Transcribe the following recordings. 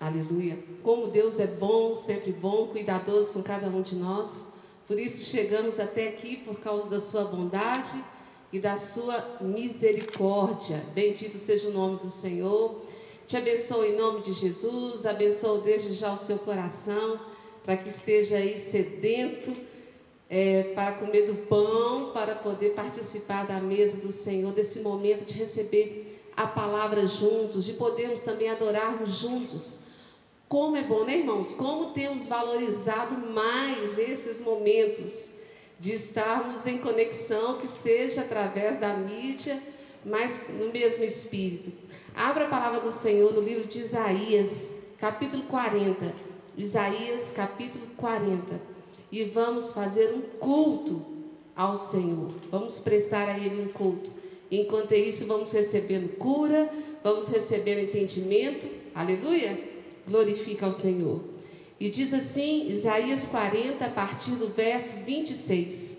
Aleluia. Como Deus é bom, sempre bom, cuidadoso com cada um de nós. Por isso chegamos até aqui por causa da sua bondade e da sua misericórdia. Bendito seja o nome do Senhor. Te abençoo em nome de Jesus, abençoo desde já o seu coração, para que esteja aí sedento é, para comer do pão, para poder participar da mesa do Senhor, desse momento de receber a palavra juntos, de podermos também adorarmos juntos. Como é bom, né, irmãos? Como temos valorizado mais esses momentos de estarmos em conexão, que seja através da mídia, mas no mesmo espírito. Abra a palavra do Senhor no livro de Isaías, capítulo 40. Isaías, capítulo 40. E vamos fazer um culto ao Senhor. Vamos prestar a Ele um culto. Enquanto isso, vamos recebendo cura, vamos recebendo entendimento. Aleluia! Glorifica ao Senhor. E diz assim, Isaías 40, a partir do verso 26.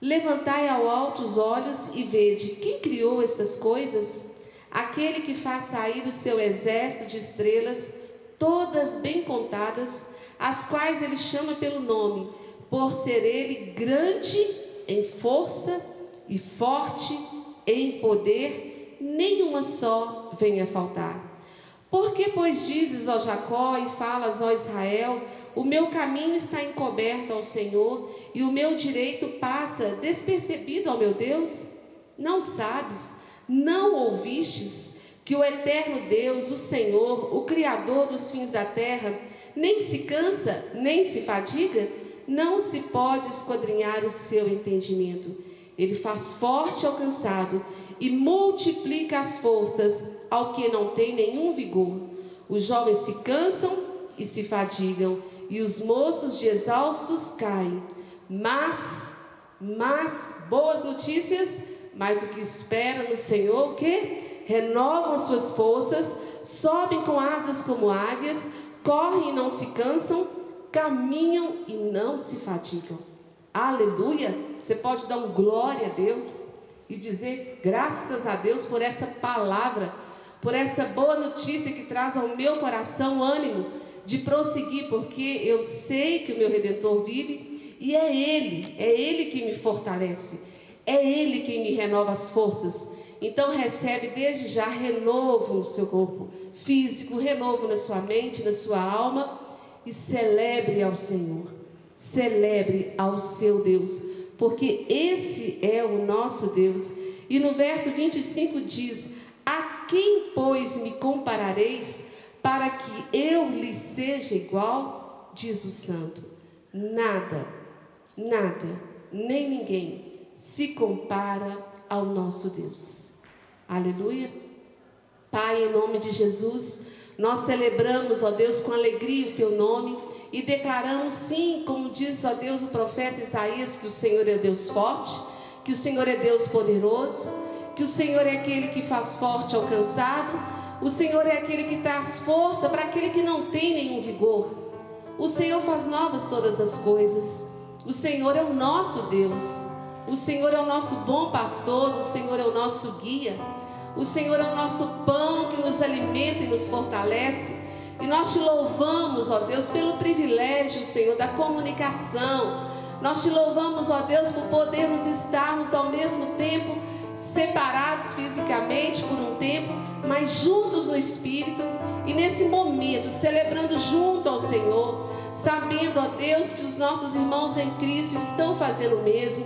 Levantai ao alto os olhos e vede quem criou estas coisas? Aquele que faz sair o seu exército de estrelas, todas bem contadas, as quais ele chama pelo nome, por ser ele grande em força e forte em poder, nenhuma só venha faltar. Por que, pois, dizes, ó Jacó, e falas, ó Israel, o meu caminho está encoberto ao Senhor, e o meu direito passa despercebido ao meu Deus? Não sabes, não ouvistes, que o eterno Deus, o Senhor, o Criador dos fins da terra, nem se cansa, nem se fadiga? Não se pode esquadrinhar o seu entendimento. Ele faz forte ao cansado e multiplica as forças ao que não tem nenhum vigor. Os jovens se cansam e se fadigam, e os moços de exaustos caem. Mas, mas, boas notícias, mas o que espera no Senhor, o que? Renovam suas forças, sobem com asas como águias, correm e não se cansam, caminham e não se fatigam. Aleluia! Você pode dar um glória a Deus e dizer graças a Deus por essa palavra por essa boa notícia que traz ao meu coração ânimo de prosseguir, porque eu sei que o meu redentor vive e é Ele, é Ele que me fortalece, é Ele que me renova as forças. Então recebe desde já renovo no seu corpo físico, renovo na sua mente, na sua alma e celebre ao Senhor, celebre ao seu Deus, porque esse é o nosso Deus. E no verso 25 diz: a quem, pois, me comparareis para que eu lhe seja igual? Diz o santo. Nada, nada, nem ninguém se compara ao nosso Deus. Aleluia. Pai, em nome de Jesus, nós celebramos, ó Deus, com alegria o teu nome e declaramos sim, como diz, ó Deus, o profeta Isaías, que o Senhor é Deus forte, que o Senhor é Deus poderoso que o Senhor é aquele que faz forte ao cansado, o Senhor é aquele que traz força para aquele que não tem nenhum vigor. O Senhor faz novas todas as coisas. O Senhor é o nosso Deus. O Senhor é o nosso bom pastor, o Senhor é o nosso guia. O Senhor é o nosso pão que nos alimenta e nos fortalece. E nós te louvamos, ó Deus, pelo privilégio, Senhor, da comunicação. Nós te louvamos, ó Deus, por podermos estarmos ao mesmo tempo separados fisicamente por um tempo, mas juntos no Espírito e nesse momento, celebrando junto ao Senhor, sabendo, ó Deus, que os nossos irmãos em Cristo estão fazendo o mesmo.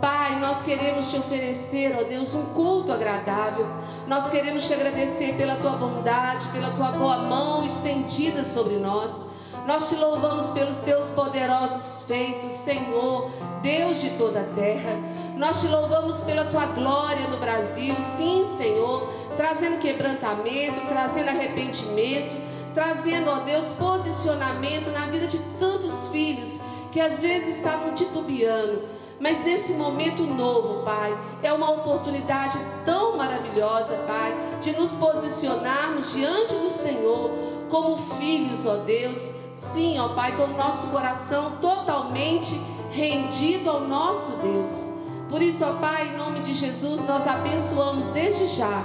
Pai, nós queremos te oferecer, ó Deus, um culto agradável. Nós queremos te agradecer pela tua bondade, pela tua boa mão estendida sobre nós. Nós te louvamos pelos teus poderosos feitos, Senhor, Deus de toda a terra. Nós te louvamos pela tua glória no Brasil, sim, Senhor, trazendo quebrantamento, trazendo arrependimento, trazendo, ó Deus, posicionamento na vida de tantos filhos que às vezes estavam titubeando. Mas nesse momento novo, Pai, é uma oportunidade tão maravilhosa, Pai, de nos posicionarmos diante do Senhor como filhos, ó Deus, Sim, ó Pai, com o nosso coração totalmente rendido ao nosso Deus. Por isso, ó Pai, em nome de Jesus, nós abençoamos desde já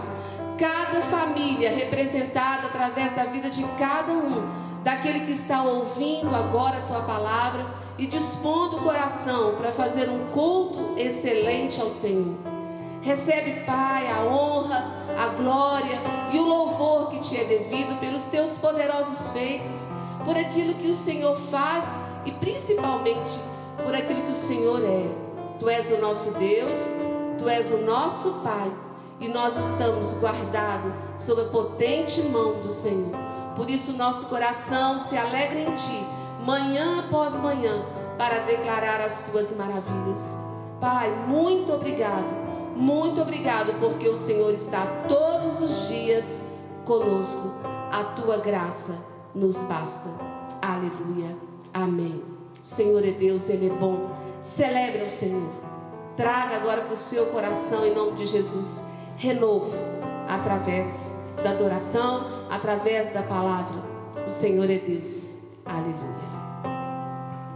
cada família representada através da vida de cada um, daquele que está ouvindo agora a tua palavra e dispondo o coração para fazer um culto excelente ao Senhor. Recebe, Pai, a honra, a glória e o louvor que te é devido pelos teus poderosos feitos, por aquilo que o Senhor faz e principalmente por aquilo que o Senhor é. Tu és o nosso Deus, tu és o nosso Pai e nós estamos guardados sob a potente mão do Senhor. Por isso, nosso coração se alegra em Ti, manhã após manhã, para declarar as Tuas maravilhas. Pai, muito obrigado, muito obrigado, porque o Senhor está todos os dias conosco. A Tua graça nos basta. Aleluia. Amém. O Senhor é Deus, Ele é bom. Celebre o Senhor. Traga agora para o seu coração, em nome de Jesus, renovo através da adoração, através da palavra. O Senhor é Deus. Aleluia.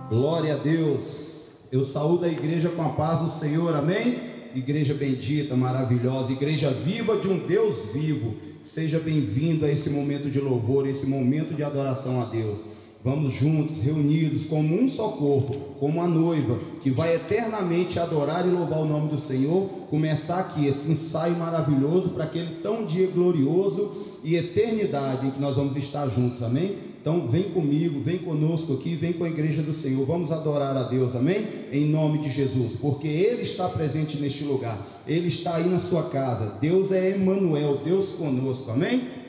Glória a Deus. Eu saúdo a igreja com a paz do Senhor. Amém? Igreja bendita, maravilhosa, igreja viva de um Deus vivo. Seja bem-vindo a esse momento de louvor, esse momento de adoração a Deus. Vamos juntos, reunidos, como um só corpo, como a noiva, que vai eternamente adorar e louvar o nome do Senhor, começar aqui esse ensaio maravilhoso para aquele tão dia glorioso e eternidade em que nós vamos estar juntos, amém? Então vem comigo, vem conosco aqui, vem com a igreja do Senhor, vamos adorar a Deus, amém? Em nome de Jesus, porque Ele está presente neste lugar, Ele está aí na sua casa, Deus é Emmanuel, Deus conosco, amém?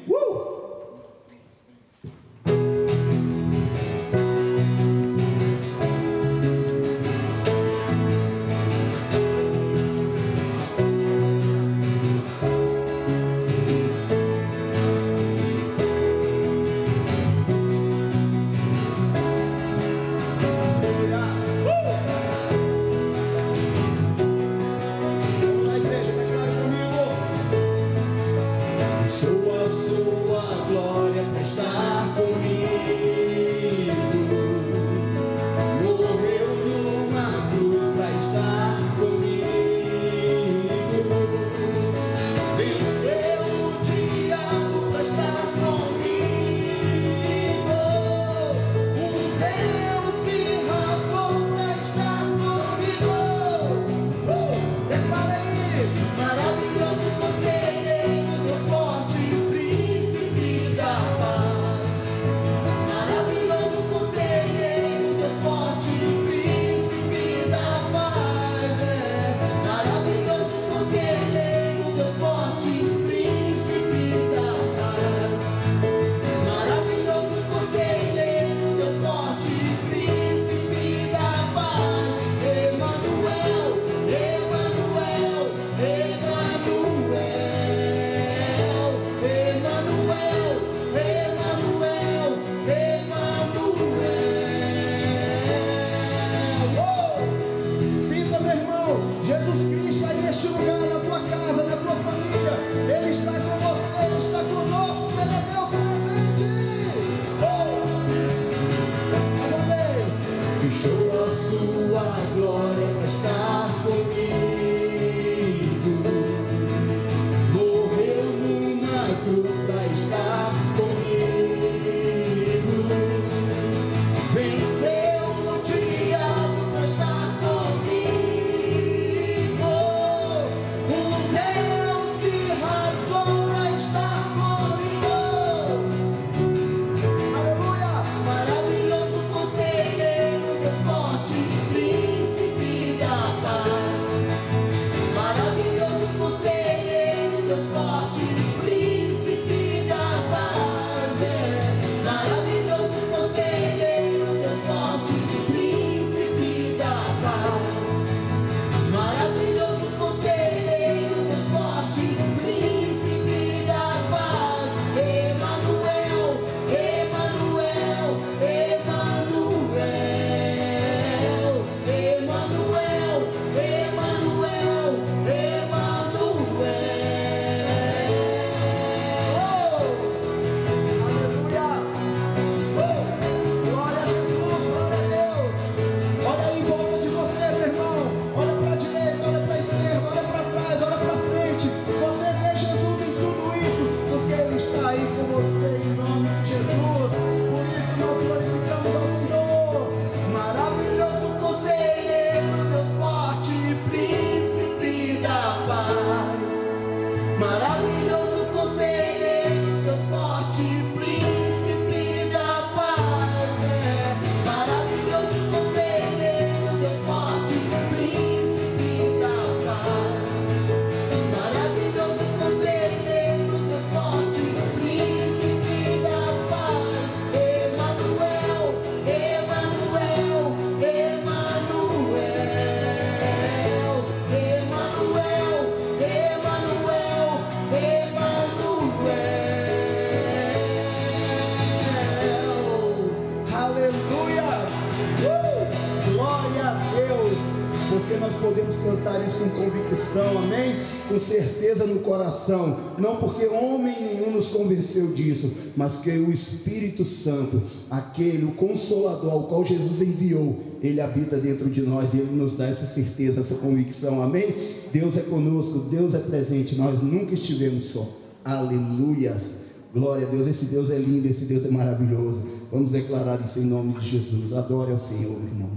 Coração, não porque homem nenhum nos convenceu disso, mas que o Espírito Santo, aquele, o consolador ao qual Jesus enviou, ele habita dentro de nós e ele nos dá essa certeza, essa convicção, amém? Deus é conosco, Deus é presente, nós nunca estivemos só, aleluias. Glória a Deus, esse Deus é lindo, esse Deus é maravilhoso. Vamos declarar isso em nome de Jesus. Adore ao Senhor, meu irmão.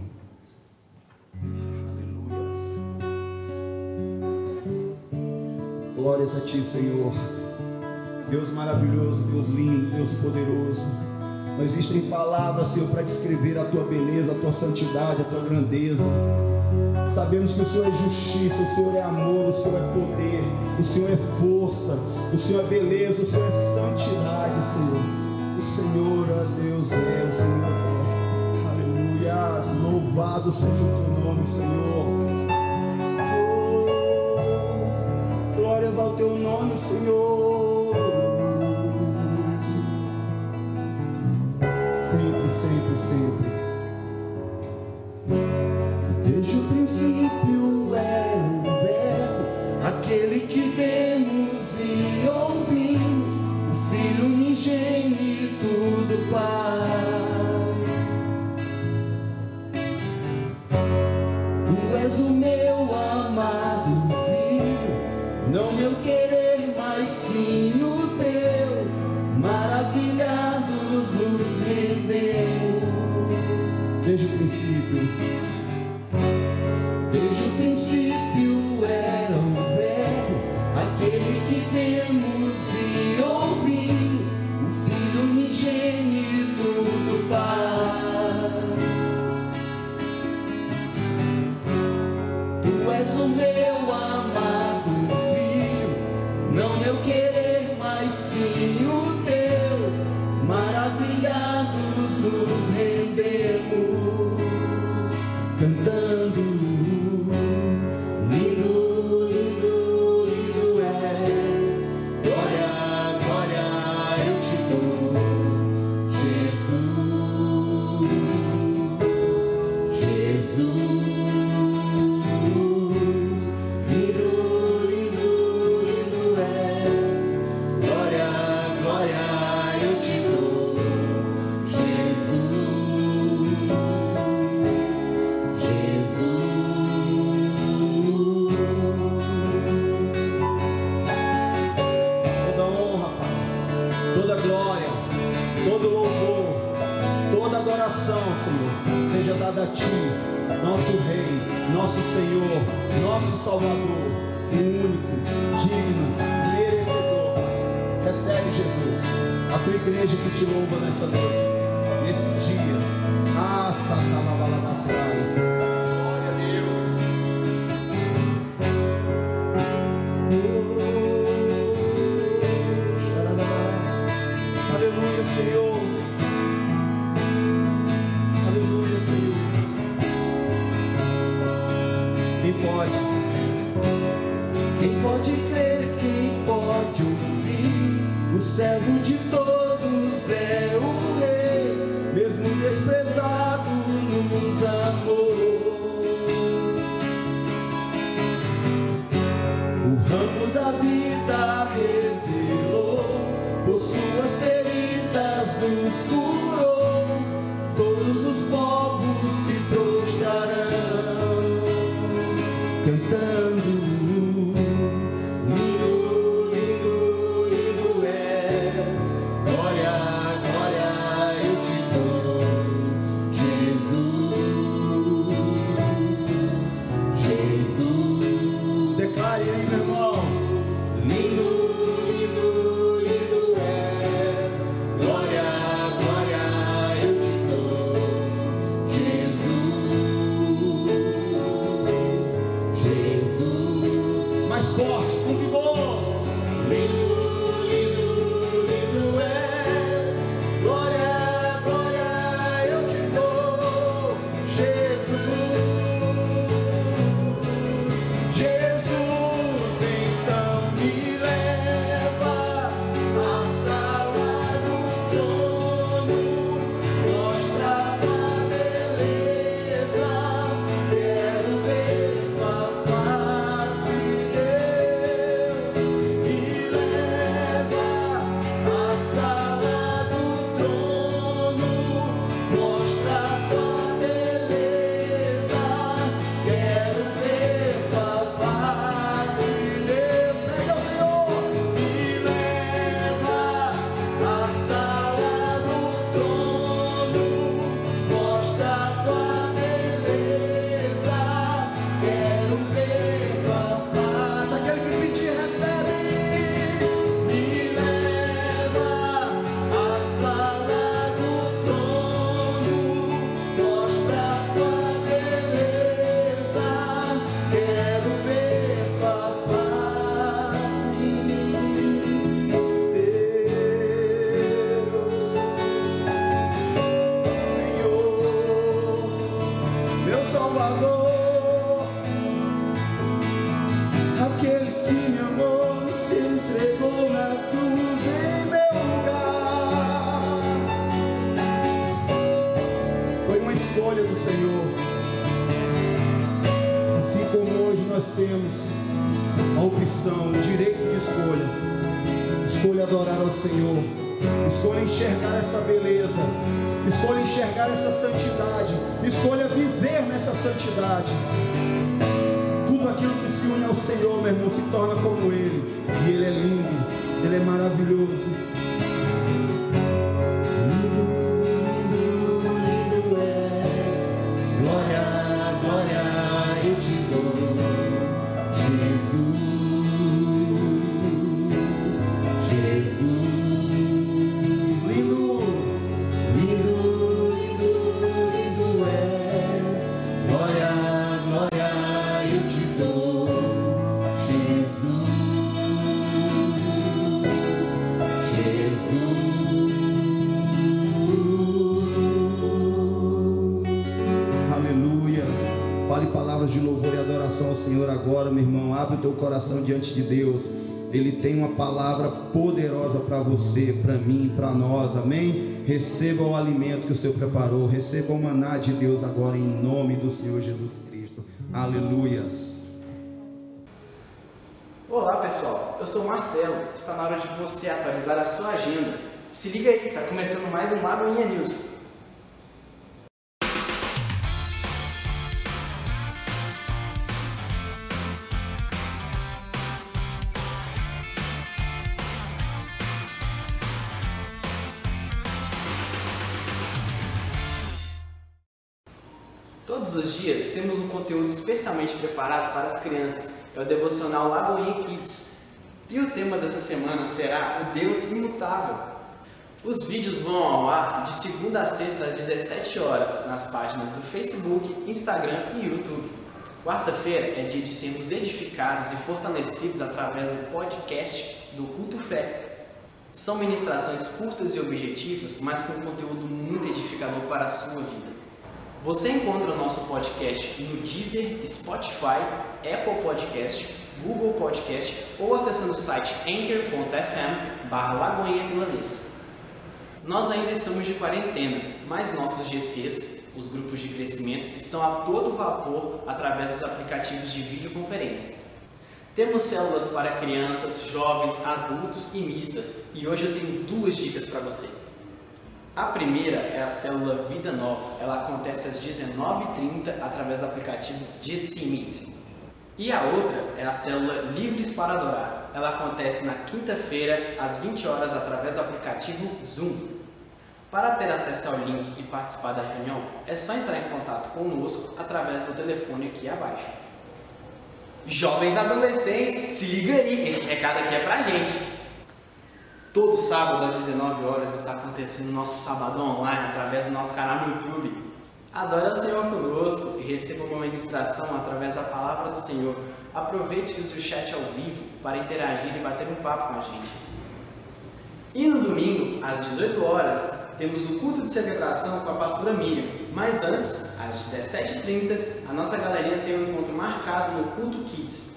Glórias a Ti, Senhor. Deus maravilhoso, Deus lindo, Deus poderoso. Não existem palavras, Senhor, para descrever a Tua beleza, a Tua santidade, a Tua grandeza. Sabemos que o Senhor é justiça, o Senhor é amor, o Senhor é poder, o Senhor é força, o Senhor é beleza, o Senhor é santidade, Senhor. O Senhor, ó Deus, é, o Senhor é. Aleluia. Louvado seja o teu nome, Senhor. Senhor. Sempre, sempre, sempre. Desde o princípio era o verbo, aquele que vemos e ouvimos, o Filho unigênito do Pai. Ramo da vida escolha do Senhor. Assim como hoje nós temos a opção, o direito de escolha. Escolha adorar ao Senhor. Escolha enxergar essa beleza. Escolha enxergar essa santidade. Escolha viver nessa santidade. Tudo aquilo que se une ao Senhor, meu irmão, se torna como Ele. E Ele é lindo, Ele é maravilhoso. Coração diante de Deus. Ele tem uma palavra poderosa para você, para mim, para nós, amém? Receba o alimento que o Senhor preparou, receba o maná de Deus agora, em nome do Senhor Jesus Cristo. Aleluias. Olá pessoal, eu sou Marcelo. Está na hora de você atualizar a sua agenda. Se liga aí, está começando mais um Lagoinha News. Dias temos um conteúdo especialmente preparado para as crianças, é o devocional Lagoinha Kids. E o tema dessa semana será o Deus imutável. Os vídeos vão ao ar de segunda a sexta às 17 horas nas páginas do Facebook, Instagram e YouTube. Quarta-feira é dia de sermos edificados e fortalecidos através do podcast do Culto Fé. São ministrações curtas e objetivas, mas com conteúdo muito edificador para a sua vida. Você encontra nosso podcast no Deezer, Spotify, Apple Podcast, Google Podcast ou acessando o site anchor.fm barra Nós ainda estamos de quarentena, mas nossos GCs, os grupos de crescimento, estão a todo vapor através dos aplicativos de videoconferência. Temos células para crianças, jovens, adultos e mistas e hoje eu tenho duas dicas para você. A primeira é a célula Vida Nova. Ela acontece às 19h30 através do aplicativo Jitsi Meet. E a outra é a célula Livres para Adorar. Ela acontece na quinta-feira às 20 horas através do aplicativo Zoom. Para ter acesso ao link e participar da reunião, é só entrar em contato conosco através do telefone aqui abaixo. Jovens adolescentes, se liga aí, esse recado aqui é pra gente. Todo sábado às 19 horas está acontecendo nosso sabadão online através do nosso canal no YouTube. Adore o Senhor conosco e receba uma ministração através da palavra do Senhor. Aproveite o chat ao vivo para interagir e bater um papo com a gente. E no domingo, às 18 horas, temos o culto de celebração com a pastora Miriam. Mas antes, às 17h30, a nossa galeria tem um encontro marcado no culto Kids.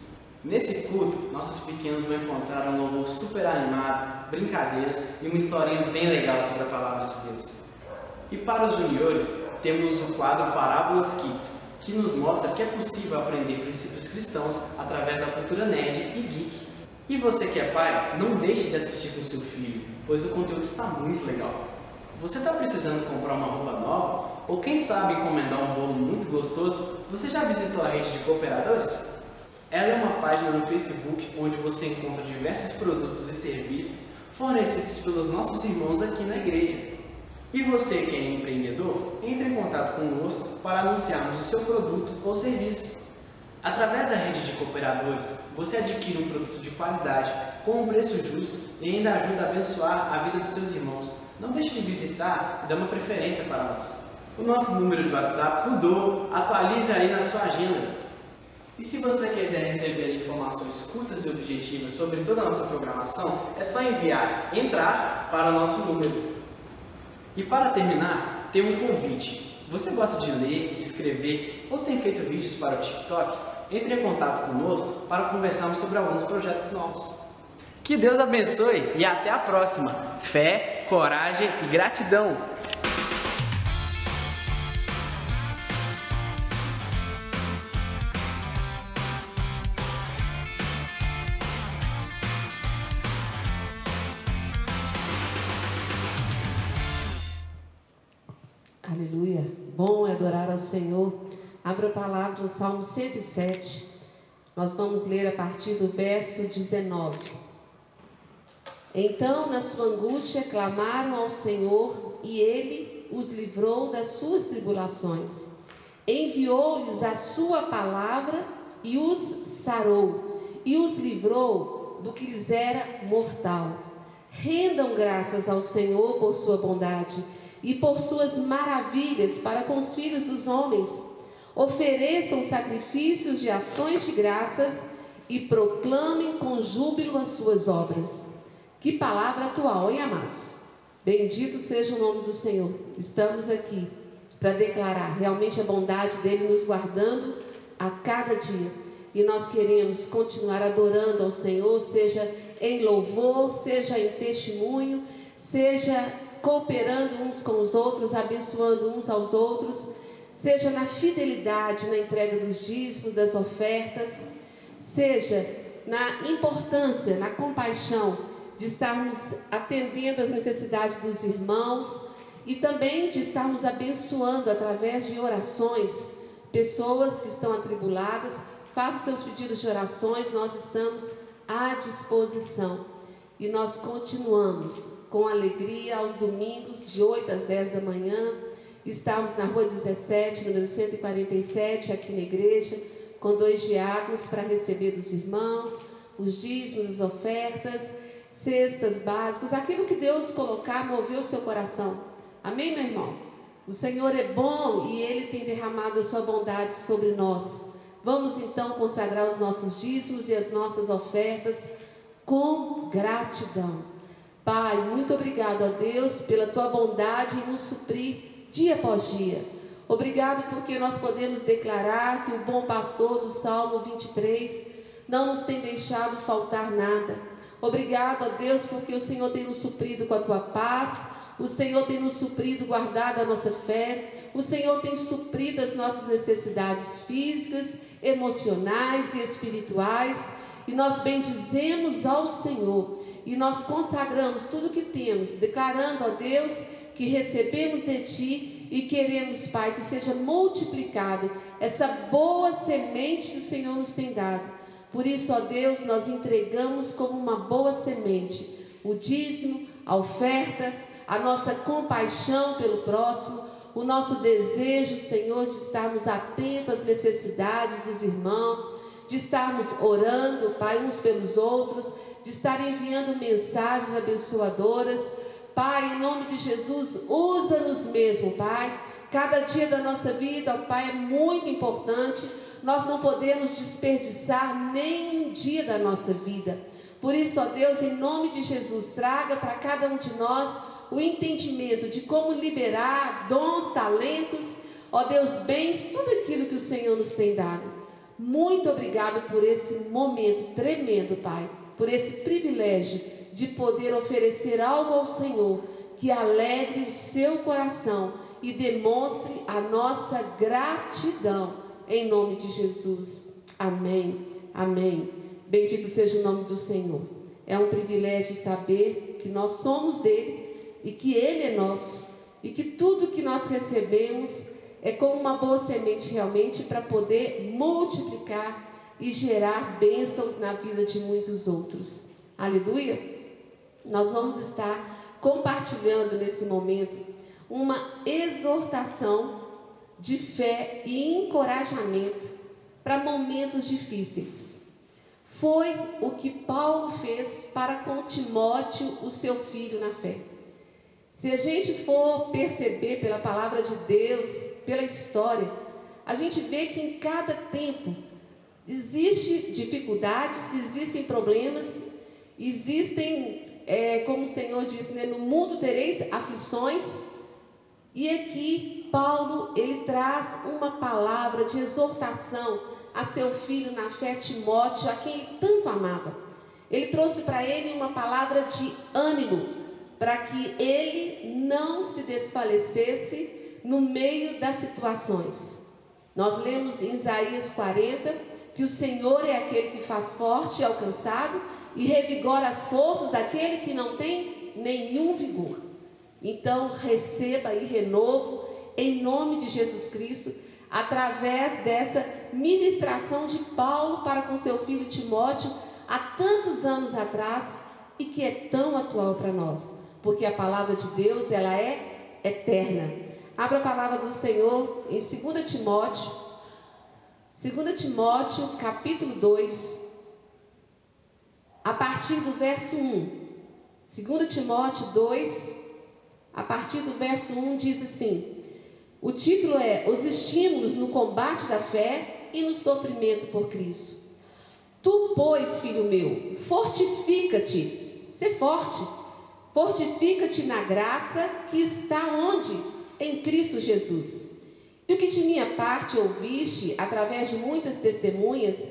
Nesse culto, nossos pequenos vão encontrar um louvor super animado, brincadeiras e uma historinha bem legal sobre a palavra de Deus. E para os juniores, temos o quadro Parábolas Kids, que nos mostra que é possível aprender princípios cristãos através da cultura nerd e geek. E você que é pai, não deixe de assistir com seu filho, pois o conteúdo está muito legal. Você está precisando comprar uma roupa nova? Ou quem sabe encomendar um bolo muito gostoso? Você já visitou a rede de cooperadores? Ela é uma página no Facebook onde você encontra diversos produtos e serviços fornecidos pelos nossos irmãos aqui na igreja. E você que é empreendedor, entre em contato conosco para anunciarmos o seu produto ou serviço. Através da rede de cooperadores, você adquire um produto de qualidade, com um preço justo e ainda ajuda a abençoar a vida dos seus irmãos. Não deixe de visitar e dar uma preferência para nós. O nosso número de WhatsApp mudou, atualize aí na sua agenda. E se você quiser receber informações curtas e objetivas sobre toda a nossa programação, é só enviar entrar para o nosso número. E para terminar, tem um convite. Você gosta de ler, escrever ou tem feito vídeos para o TikTok? Entre em contato conosco para conversarmos sobre alguns projetos novos. Que Deus abençoe e até a próxima. Fé, coragem e gratidão. Abra a palavra no Salmo 107. Nós vamos ler a partir do verso 19. Então, na sua angústia, clamaram ao Senhor e ele os livrou das suas tribulações. Enviou-lhes a sua palavra e os sarou, e os livrou do que lhes era mortal. Rendam graças ao Senhor por sua bondade e por suas maravilhas para com os filhos dos homens. Ofereçam sacrifícios de ações de graças e proclamem com júbilo as suas obras. Que palavra atual, hein, amados? Bendito seja o nome do Senhor. Estamos aqui para declarar realmente a bondade dele nos guardando a cada dia. E nós queremos continuar adorando ao Senhor, seja em louvor, seja em testemunho, seja cooperando uns com os outros, abençoando uns aos outros, seja na fidelidade na entrega dos dízimos, das ofertas, seja na importância, na compaixão de estarmos atendendo às necessidades dos irmãos e também de estarmos abençoando através de orações pessoas que estão atribuladas. Faça seus pedidos de orações, nós estamos à disposição. E nós continuamos com alegria aos domingos, de 8 às 10 da manhã. Estamos na rua 17, número 147, aqui na igreja, com dois diáconos para receber dos irmãos os dízimos, as ofertas, cestas básicas, aquilo que Deus colocar, mover o seu coração. Amém, meu irmão? O Senhor é bom e Ele tem derramado a sua bondade sobre nós. Vamos então consagrar os nossos dízimos e as nossas ofertas com gratidão. Pai, muito obrigado a Deus pela tua bondade em nos suprir dia após dia. Obrigado porque nós podemos declarar que o bom pastor do Salmo 23 não nos tem deixado faltar nada. Obrigado a Deus porque o Senhor tem nos suprido com a tua paz, o Senhor tem nos suprido, guardado a nossa fé, o Senhor tem suprido as nossas necessidades físicas, emocionais e espirituais, e nós bendizemos ao Senhor e nós consagramos tudo que temos, declarando a Deus que recebemos de Ti e queremos, Pai, que seja multiplicado essa boa semente que o Senhor nos tem dado. Por isso, ó Deus, nós entregamos como uma boa semente o dízimo, a oferta, a nossa compaixão pelo próximo, o nosso desejo, Senhor, de estarmos atentos às necessidades dos irmãos, de estarmos orando, Pai, uns pelos outros, de estar enviando mensagens abençoadoras. Pai, em nome de Jesus, usa-nos mesmo, Pai. Cada dia da nossa vida, Pai, é muito importante. Nós não podemos desperdiçar nem um dia da nossa vida. Por isso, ó Deus, em nome de Jesus, traga para cada um de nós o entendimento de como liberar dons, talentos, ó Deus, bens, tudo aquilo que o Senhor nos tem dado. Muito obrigado por esse momento tremendo, Pai por esse privilégio de poder oferecer algo ao Senhor que alegre o seu coração e demonstre a nossa gratidão em nome de Jesus. Amém. Amém. Bendito seja o nome do Senhor. É um privilégio saber que nós somos dele e que ele é nosso e que tudo que nós recebemos é como uma boa semente realmente para poder multiplicar e gerar bênçãos na vida de muitos outros. Aleluia? Nós vamos estar compartilhando nesse momento uma exortação de fé e encorajamento para momentos difíceis. Foi o que Paulo fez para com Timóteo, o seu filho na fé. Se a gente for perceber pela palavra de Deus, pela história, a gente vê que em cada tempo Existem dificuldades, existem problemas, existem, é, como o Senhor disse, né, no mundo tereis aflições. E aqui Paulo ele traz uma palavra de exortação a seu filho na fé Timóteo, a quem ele tanto amava. Ele trouxe para ele uma palavra de ânimo, para que ele não se desfalecesse no meio das situações. Nós lemos em Isaías 40, que o Senhor é aquele que faz forte e alcançado e revigora as forças daquele que não tem nenhum vigor. Então, receba aí renovo, em nome de Jesus Cristo, através dessa ministração de Paulo para com seu filho Timóteo há tantos anos atrás e que é tão atual para nós, porque a palavra de Deus, ela é eterna. Abra a palavra do Senhor em 2 Timóteo, 2 Timóteo, capítulo 2, a partir do verso 1. 2 Timóteo 2, a partir do verso 1 diz assim: o título é Os estímulos no combate da fé e no sofrimento por Cristo. Tu, pois, filho meu, fortifica-te, ser forte, fortifica-te na graça que está onde? Em Cristo Jesus. E o que de minha parte ouviste através de muitas testemunhas,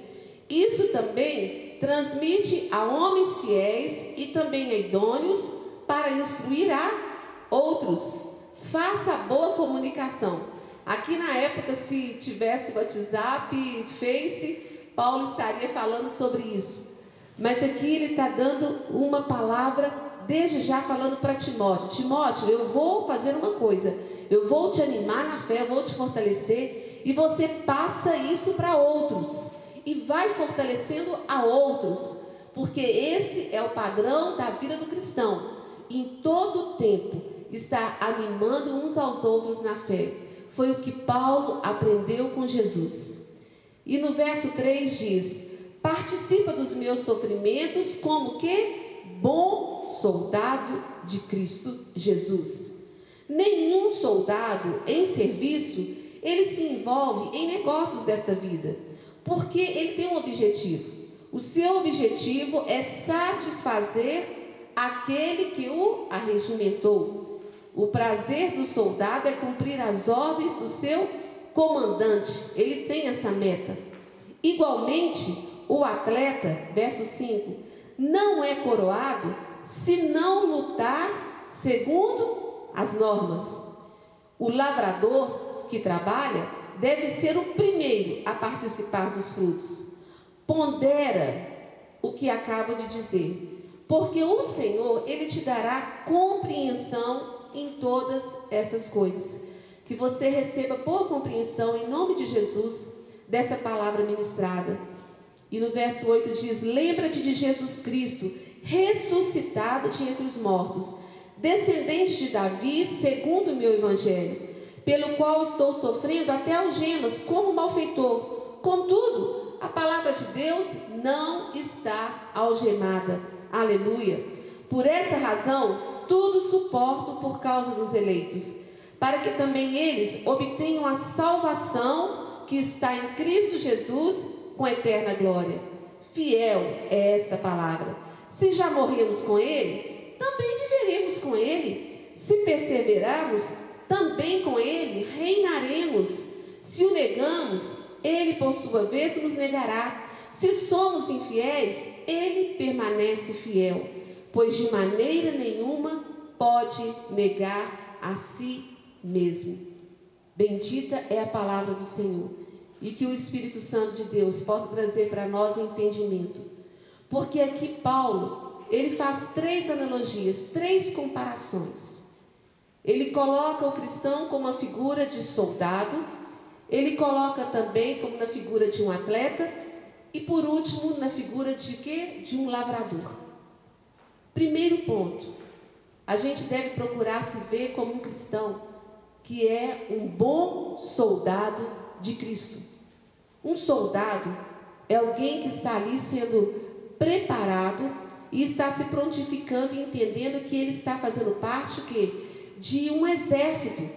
isso também transmite a homens fiéis e também a idôneos para instruir a outros. Faça boa comunicação. Aqui na época, se tivesse WhatsApp, Face, Paulo estaria falando sobre isso. Mas aqui ele está dando uma palavra, desde já falando para Timóteo: Timóteo, eu vou fazer uma coisa, eu vou te animar na fé, eu vou te fortalecer, e você passa isso para outros, e vai fortalecendo a outros, porque esse é o padrão da vida do cristão, em todo o tempo está animando uns aos outros na fé. Foi o que Paulo aprendeu com Jesus. E no verso 3 diz: Participa dos meus sofrimentos como que bom soldado de Cristo Jesus. Nenhum soldado em serviço, ele se envolve em negócios desta vida, porque ele tem um objetivo. O seu objetivo é satisfazer aquele que o arregimentou. O prazer do soldado é cumprir as ordens do seu comandante. Ele tem essa meta. Igualmente, o atleta, verso 5, não é coroado se não lutar segundo as normas. O lavrador que trabalha deve ser o primeiro a participar dos frutos. Pondera o que acabo de dizer, porque o Senhor, ele te dará compreensão em todas essas coisas. Que você receba boa compreensão em nome de Jesus dessa palavra ministrada. E no verso 8 diz: Lembra-te de Jesus Cristo, ressuscitado de entre os mortos, descendente de Davi, segundo o meu evangelho, pelo qual estou sofrendo até algemas, como malfeitor. Contudo, a palavra de Deus não está algemada. Aleluia. Por essa razão, tudo suporto por causa dos eleitos, para que também eles obtenham a salvação que está em Cristo Jesus com eterna glória. Fiel é esta palavra. Se já morremos com Ele, também viveremos com Ele. Se perseverarmos, também com Ele reinaremos. Se o negamos, Ele por sua vez nos negará. Se somos infiéis, Ele permanece fiel pois de maneira nenhuma pode negar a si mesmo. Bendita é a palavra do Senhor e que o Espírito Santo de Deus possa trazer para nós entendimento. Porque aqui Paulo, ele faz três analogias, três comparações. Ele coloca o cristão como uma figura de soldado, ele coloca também como na figura de um atleta e por último na figura de quê? De um lavrador. Primeiro ponto, a gente deve procurar se ver como um cristão que é um bom soldado de Cristo. Um soldado é alguém que está ali sendo preparado e está se prontificando entendendo que ele está fazendo parte que, de um exército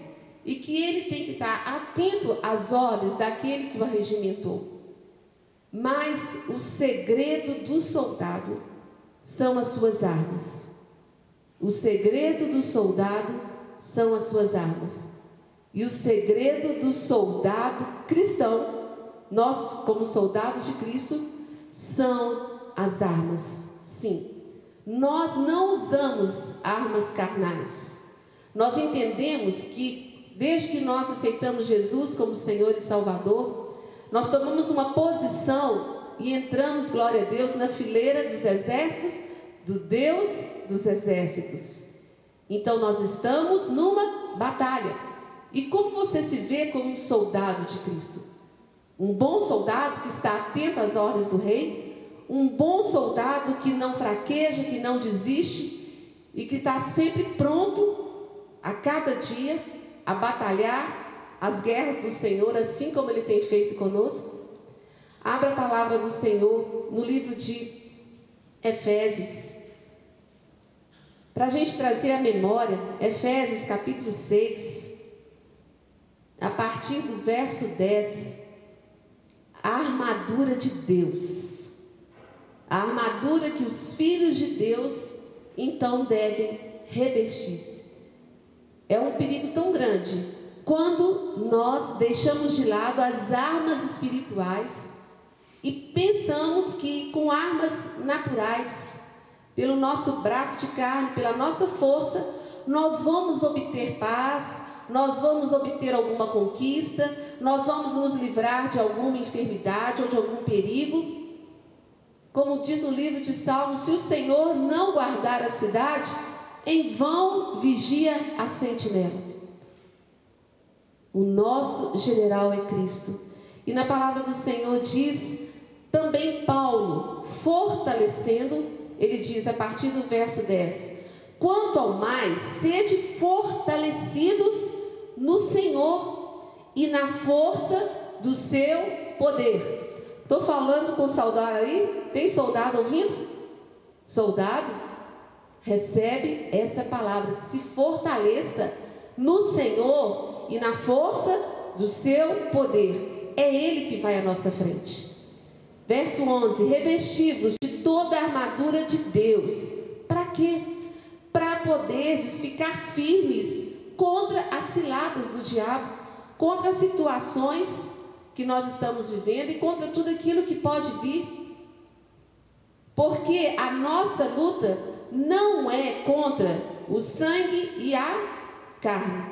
e que ele tem que estar atento às ordens daquele que o arregimentou. Mas o segredo do soldado são as suas armas. O segredo do soldado são as suas armas. E o segredo do soldado cristão, nós, como soldados de Cristo, são as armas. Sim, nós não usamos armas carnais. Nós entendemos que, desde que nós aceitamos Jesus como Senhor e Salvador, nós tomamos uma posição e entramos, glória a Deus, na fileira dos exércitos do Deus dos exércitos. Então nós estamos numa batalha. E como você se vê como um soldado de Cristo? Um bom soldado que está atento às ordens do rei? Um bom soldado que não fraqueja, que não desiste e que está sempre pronto a cada dia a batalhar as guerras do Senhor, assim como Ele tem feito conosco? Abra a palavra do Senhor no livro de Efésios. Para a gente trazer a memória, Efésios capítulo 6, a partir do verso 10, a armadura de Deus. A armadura que os filhos de Deus então devem revestir-se. É um perigo tão grande quando nós deixamos de lado as armas espirituais e pensamos que com armas naturais, pelo nosso braço de carne, pela nossa força, nós vamos obter paz, nós vamos obter alguma conquista, nós vamos nos livrar de alguma enfermidade ou de algum perigo. Como diz o livro de Salmos, se o Senhor não guardar a cidade, em vão vigia a sentinela. O nosso general é Cristo. E na palavra do Senhor diz também Paulo, fortalecendo, ele diz a partir do verso 10: Quanto ao mais, sede fortalecidos no Senhor e na força do seu poder. Estou falando com soldado aí? Tem soldado ouvindo? Soldado, recebe essa palavra. Se fortaleça no Senhor e na força do seu poder. É Ele que vai à nossa frente. Verso 11: Revestidos de toda a armadura de Deus. Para quê? Para poderdes ficar firmes contra as ciladas do diabo, contra as situações que nós estamos vivendo e contra tudo aquilo que pode vir. Porque a nossa luta não é contra o sangue e a carne,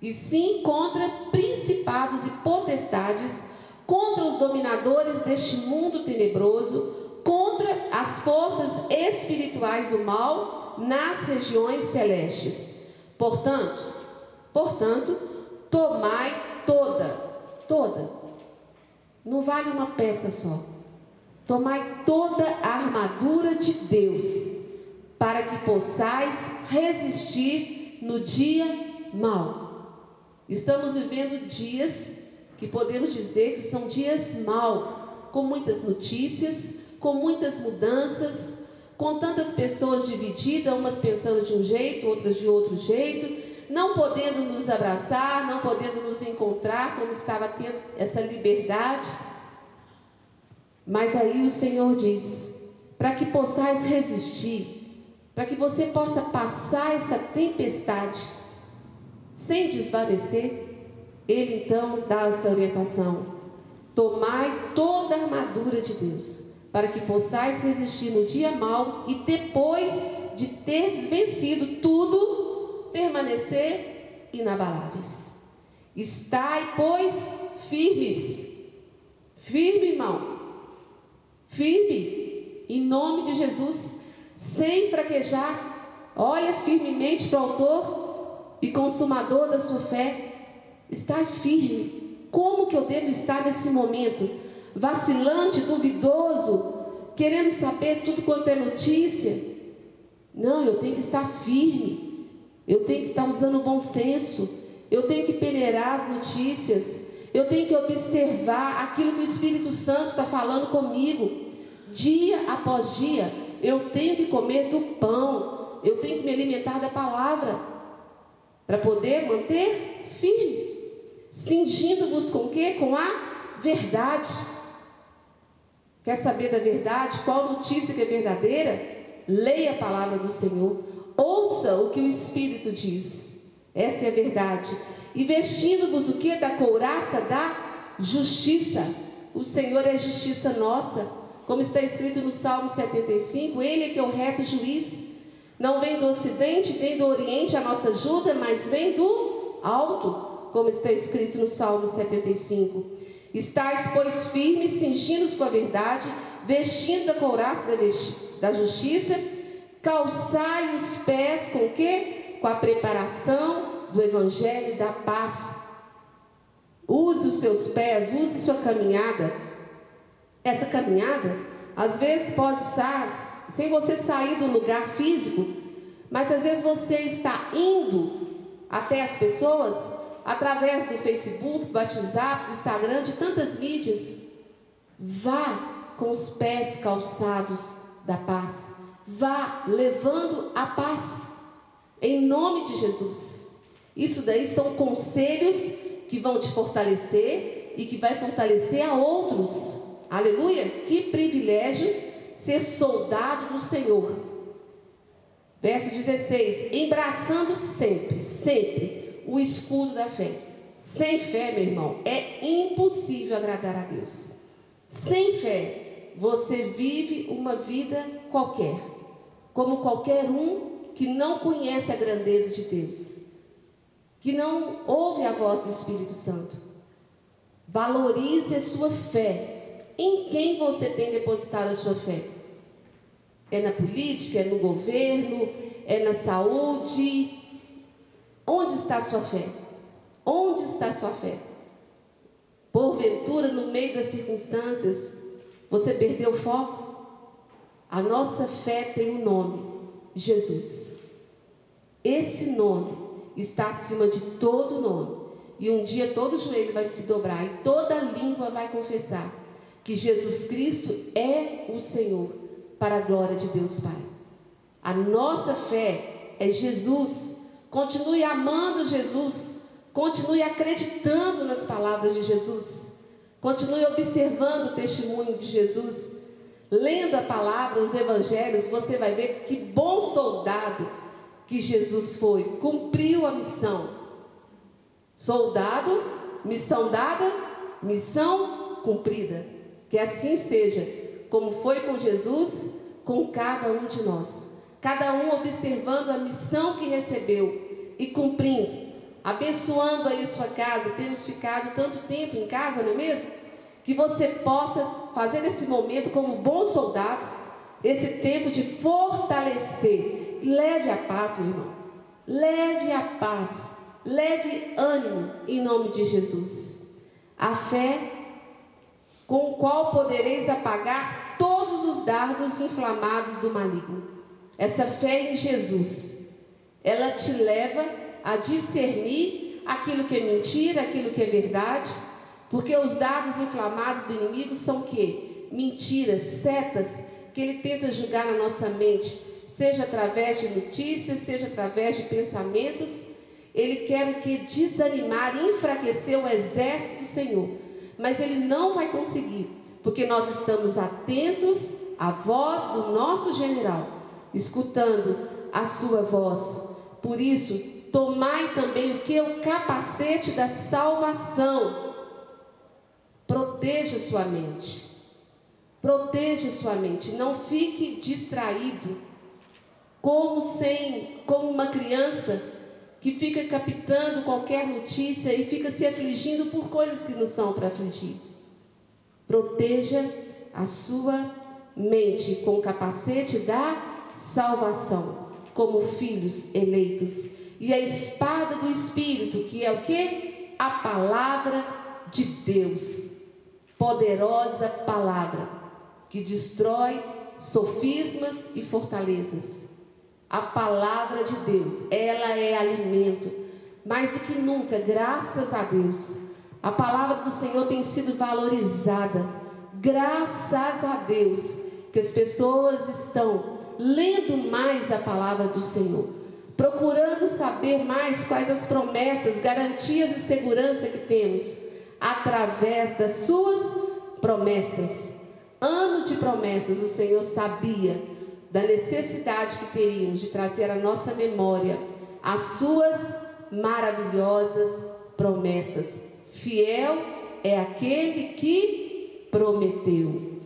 e sim contra principados e potestades contra os dominadores deste mundo tenebroso, contra as forças espirituais do mal nas regiões celestes. Portanto, portanto, tomai toda, toda. Não vale uma peça só. Tomai toda a armadura de Deus, para que possais resistir no dia mau. Estamos vivendo dias que podemos dizer que são dias mal, com muitas notícias, com muitas mudanças, com tantas pessoas divididas, umas pensando de um jeito, outras de outro jeito, não podendo nos abraçar, não podendo nos encontrar, como estava tendo essa liberdade. Mas aí o Senhor diz: para que possais resistir, para que você possa passar essa tempestade sem desvanecer, ele então dá essa orientação: tomai toda a armadura de Deus, para que possais resistir no dia mau e depois de teres vencido tudo, permanecer inabaláveis. Estai, pois, firmes. Firme, irmão. Firme, em nome de Jesus, sem fraquejar. Olha firmemente para o autor e consumador da sua fé Estar firme. Como que eu devo estar nesse momento? Vacilante, duvidoso, querendo saber tudo quanto é notícia? Não, eu tenho que estar firme. Eu tenho que estar usando o bom senso. Eu tenho que peneirar as notícias. Eu tenho que observar aquilo que o Espírito Santo está falando comigo. Dia após dia, eu tenho que comer do pão. Eu tenho que me alimentar da palavra. Para poder manter firmes cingindo-vos com quê? Com a verdade. Quer saber da verdade? Qual notícia que é verdadeira? Leia a palavra do Senhor. Ouça o que o Espírito diz. Essa é a verdade. E vestindo-vos o que? Da couraça da justiça. O Senhor é justiça nossa. Como está escrito no Salmo 75, Ele é que é o reto juiz. Não vem do ocidente, nem do oriente a nossa ajuda, mas vem do alto como está escrito no Salmo 75. Estais, pois, firmes, cingindo-os com a verdade, vestindo a couraça da justiça, calçai os pés com o quê? Com a preparação do Evangelho da paz. Use os seus pés, use sua caminhada. Essa caminhada, às vezes, pode estar sem você sair do lugar físico, mas às vezes você está indo até as pessoas através do Facebook, do WhatsApp, do Instagram, de tantas mídias. Vá com os pés calçados da paz. Vá levando a paz. Em nome de Jesus. Isso daí são conselhos que vão te fortalecer e que vai fortalecer a outros. Aleluia! Que privilégio ser soldado do Senhor. Verso 16: embraçando sempre, sempre o escudo da fé. Sem fé, meu irmão, é impossível agradar a Deus. Sem fé, você vive uma vida qualquer, como qualquer um que não conhece a grandeza de Deus, que não ouve a voz do Espírito Santo. Valorize a sua fé. Em quem você tem depositado a sua fé? É na política, é no governo, é na saúde? Onde está a sua fé? Onde está a sua fé? Porventura, no meio das circunstâncias, você perdeu o foco? A nossa fé tem um nome: Jesus. Esse nome está acima de todo nome. E um dia todo joelho vai se dobrar e toda língua vai confessar que Jesus Cristo é o Senhor, para a glória de Deus Pai. A nossa fé é Jesus. Continue amando Jesus. Continue acreditando nas palavras de Jesus. Continue observando o testemunho de Jesus. Lendo a palavra, os evangelhos, você vai ver que bom soldado que Jesus foi. Cumpriu a missão. Soldado, missão dada, missão cumprida. Que assim seja, como foi com Jesus, com cada um de nós. Cada um observando a missão que recebeu e cumprindo abençoando aí sua casa. Temos ficado tanto tempo em casa, não é mesmo? Que você possa fazer esse momento como bom soldado, esse tempo de fortalecer. Leve a paz, meu irmão. Leve a paz. Leve ânimo em nome de Jesus. A fé com o qual podereis apagar todos os dardos inflamados do maligno. Essa fé em Jesus, ela te leva a discernir aquilo que é mentira, aquilo que é verdade, porque os dados inflamados do inimigo são que mentiras, setas que ele tenta julgar na nossa mente, seja através de notícias, seja através de pensamentos, ele quer que desanimar, enfraquecer o exército do Senhor, mas ele não vai conseguir, porque nós estamos atentos à voz do nosso general, escutando a sua voz. Por isso, Tomai também o que? O capacete da salvação. Proteja sua mente. Proteja sua mente. Não fique distraído, como sem, como uma criança que fica captando qualquer notícia e fica se afligindo por coisas que não são para afligir. Proteja a sua mente com o capacete da salvação, como filhos eleitos e a espada do Espírito, que é o que? A palavra de Deus. Poderosa palavra que destrói sofismas e fortalezas. A palavra de Deus, ela é alimento. Mais do que nunca, graças a Deus, a palavra do Senhor tem sido valorizada. Graças a Deus que as pessoas estão lendo mais a palavra do Senhor procurando saber mais quais as promessas, garantias e segurança que temos através das suas promessas. Ano de promessas, o Senhor sabia da necessidade que teríamos de trazer à nossa memória as suas maravilhosas promessas. Fiel é aquele que prometeu.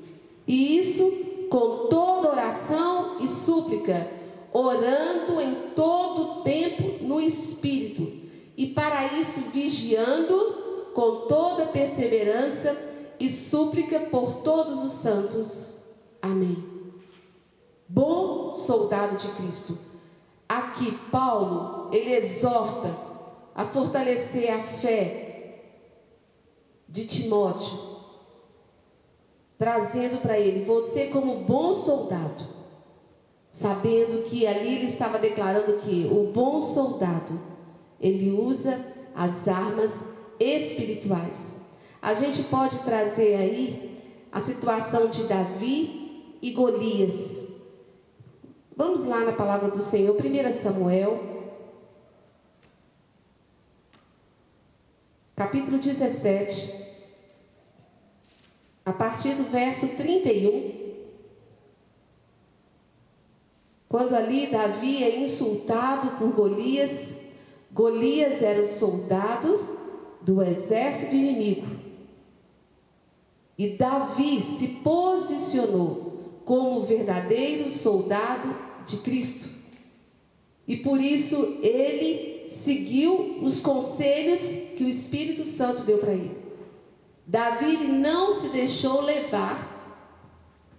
E isso com toda oração e súplica orando em todo tempo no Espírito, e para isso vigiando com toda perseverança e súplica por todos os santos. Amém. Bom soldado de Cristo. Aqui Paulo, ele exorta a fortalecer a fé de Timóteo, trazendo para ele: você, como bom soldado, sabendo que ali ele estava declarando que o bom soldado ele usa as armas espirituais. A gente pode trazer aí a situação de Davi e Golias. Vamos lá na palavra do Senhor, 1 Samuel capítulo 17, a partir do verso 31. Quando ali Davi é insultado por Golias, Golias era o soldado do exército inimigo. E Davi se posicionou como verdadeiro soldado de Cristo. E por isso ele seguiu os conselhos que o Espírito Santo deu para ele. Davi não se deixou levar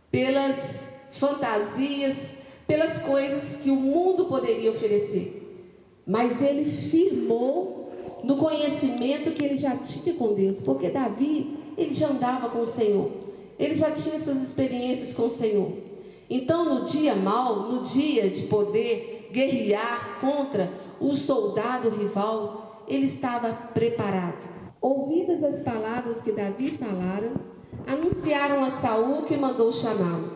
pelas fantasias, pelas coisas que o mundo poderia oferecer, mas ele firmou no conhecimento que ele já tinha com Deus, porque Davi, ele já andava com o Senhor, ele já tinha suas experiências com o Senhor. Então, no dia mal, no dia de poder guerrear contra o soldado rival, ele estava preparado. Ouvidas as palavras que Davi falaram, anunciaram a Saul que mandou chamá-lo.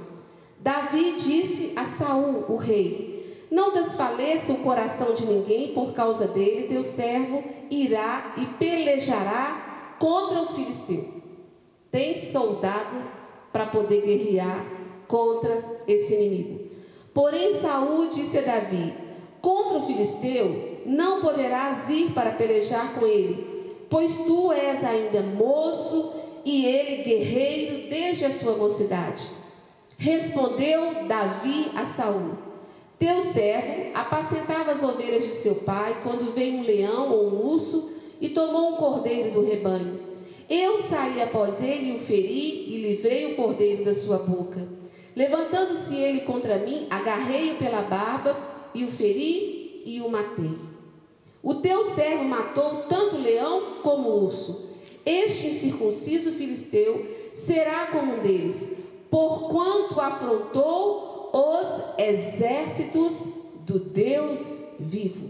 Davi disse a Saul, o rei: Não desfaleça o coração de ninguém por causa dele, teu servo irá e pelejará contra o filisteu. Tem soldado para poder guerrear contra esse inimigo. Porém Saul disse a Davi: Contra o filisteu não poderás ir para pelejar com ele, pois tu és ainda moço e ele guerreiro desde a sua mocidade. Respondeu Davi a Saul: Teu servo apacentava as ovelhas de seu pai quando veio um leão ou um urso e tomou um cordeiro do rebanho. Eu saí após ele e o feri e livrei o cordeiro da sua boca. Levantando-se ele contra mim, agarrei-o pela barba e o feri e o matei. O teu servo matou tanto leão como urso. Este incircunciso filisteu será como um deles, porquanto afrontou os exércitos do Deus vivo.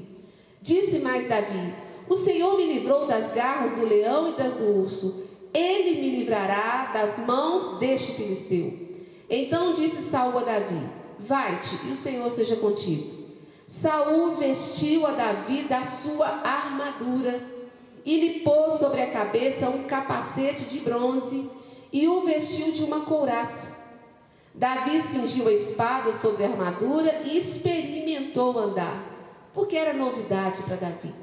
Disse mais Davi: O Senhor me livrou das garras do leão e das do urso. Ele me livrará das mãos deste filisteu. Então disse Saul a Davi: Vai-te, e o Senhor seja contigo. Saul vestiu a Davi da sua armadura e lhe pôs sobre a cabeça um capacete de bronze e o vestiu de uma couraça. Davi cingiu a espada sobre a armadura e experimentou andar, porque era novidade para Davi,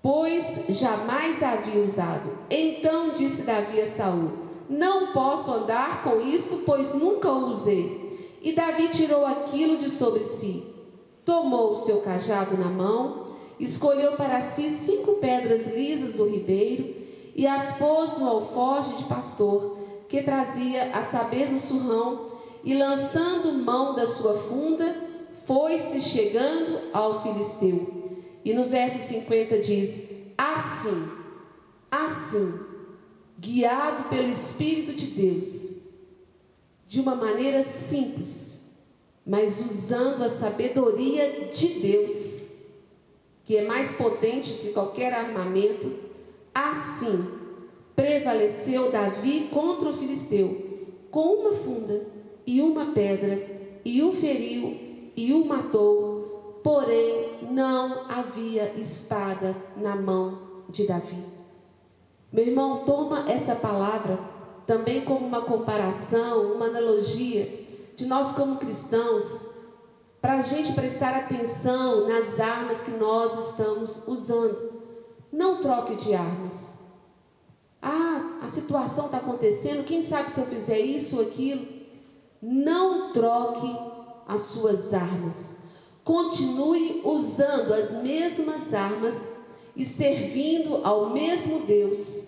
pois jamais havia usado. Então disse Davi a Saul: Não posso andar com isso, pois nunca o usei. E Davi tirou aquilo de sobre si tomou o seu cajado na mão, escolheu para si cinco pedras lisas do ribeiro e as pôs no alforje de pastor, que trazia a saber no surrão, e lançando mão da sua funda, foi-se chegando ao filisteu. E no verso 50 diz: Assim, assim, guiado pelo Espírito de Deus, de uma maneira simples, mas usando a sabedoria de Deus, que é mais potente que qualquer armamento, assim prevaleceu Davi contra o filisteu, com uma funda e uma pedra, e o feriu e o matou, porém não havia espada na mão de Davi. Meu irmão, toma essa palavra também como uma comparação, uma analogia de nós como cristãos, para a gente prestar atenção nas armas que nós estamos usando. Não troque de armas. Ah, a situação está acontecendo, quem sabe se eu fizer isso ou aquilo? Não troque as suas armas. Continue usando as mesmas armas e servindo ao mesmo Deus,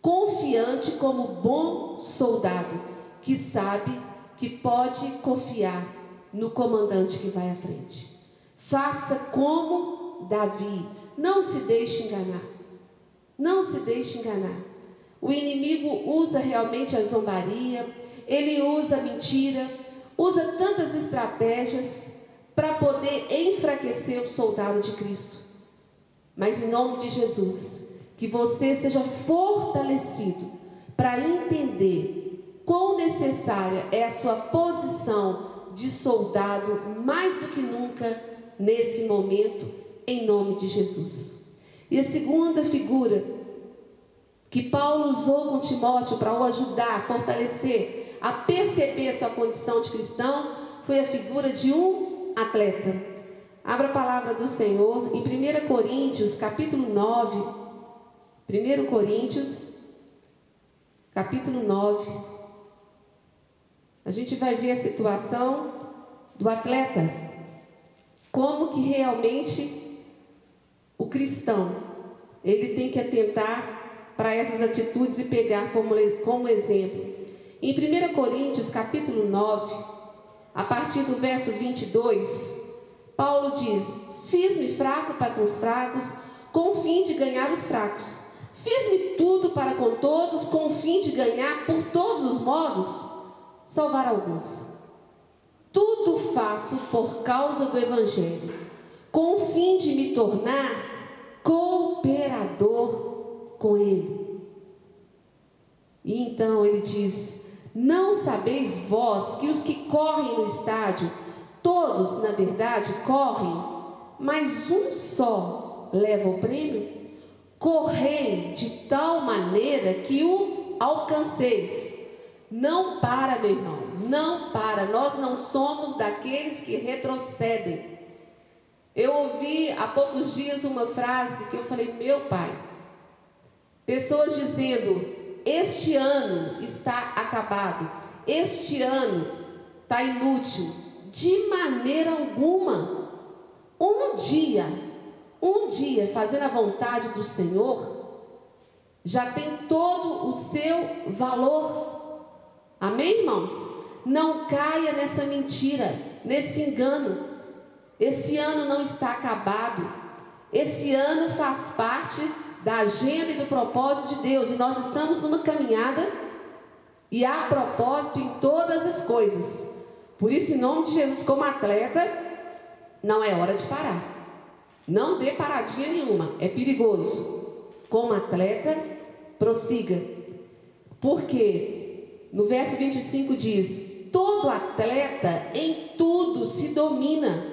confiante como bom soldado que sabe que pode confiar no comandante que vai à frente. Faça como Davi, Não se deixe enganar. Não se deixe enganar. O inimigo usa realmente a zombaria, ele usa a mentira, usa tantas estratégias para poder enfraquecer o soldado de Cristo. Mas em nome de Jesus, que você seja fortalecido para entender quão necessária é a sua posição de soldado mais do que nunca nesse momento, em nome de Jesus. E a segunda figura que Paulo usou com Timóteo para o ajudar, fortalecer, a perceber a sua condição de cristão, foi a figura de um atleta. Abra a palavra do Senhor em 1 Coríntios, capítulo 9. 1 Coríntios, capítulo 9. A gente vai ver a situação do atleta. Como que realmente o cristão, ele tem que atentar para essas atitudes e pegar como, como exemplo. Em 1 Coríntios, capítulo 9, a partir do verso 22, Paulo diz: Fiz-me fraco para com os fracos, com o fim de ganhar os fracos. Fiz-me tudo para com todos, com o fim de ganhar por todos os modos, salvar alguns. Tudo faço por causa do Evangelho, com o fim de me tornar cooperador com ele. E então ele diz: Não sabeis vós que os que correm no estádio, todos, na verdade, correm, mas um só leva o prêmio? Correi de tal maneira que o alcanceis. Não para, meu irmão, não para. Nós não somos daqueles que retrocedem. Eu ouvi há poucos dias uma frase que eu falei, meu pai, Pessoas dizendo: este ano está acabado, este ano está inútil. De maneira alguma. Um dia, um dia fazendo a vontade do Senhor, já tem todo o seu valor. Amém, irmãos? Não caia nessa mentira, nesse engano. Esse ano não está acabado. Esse ano faz parte da agenda e do propósito de Deus. E nós estamos numa caminhada e há propósito em todas as coisas. Por isso, em nome de Jesus, como atleta, não é hora de parar. Não dê paradinha nenhuma, é perigoso. Como atleta, prossiga. Porque no verso 25 diz: Todo atleta em tudo se domina.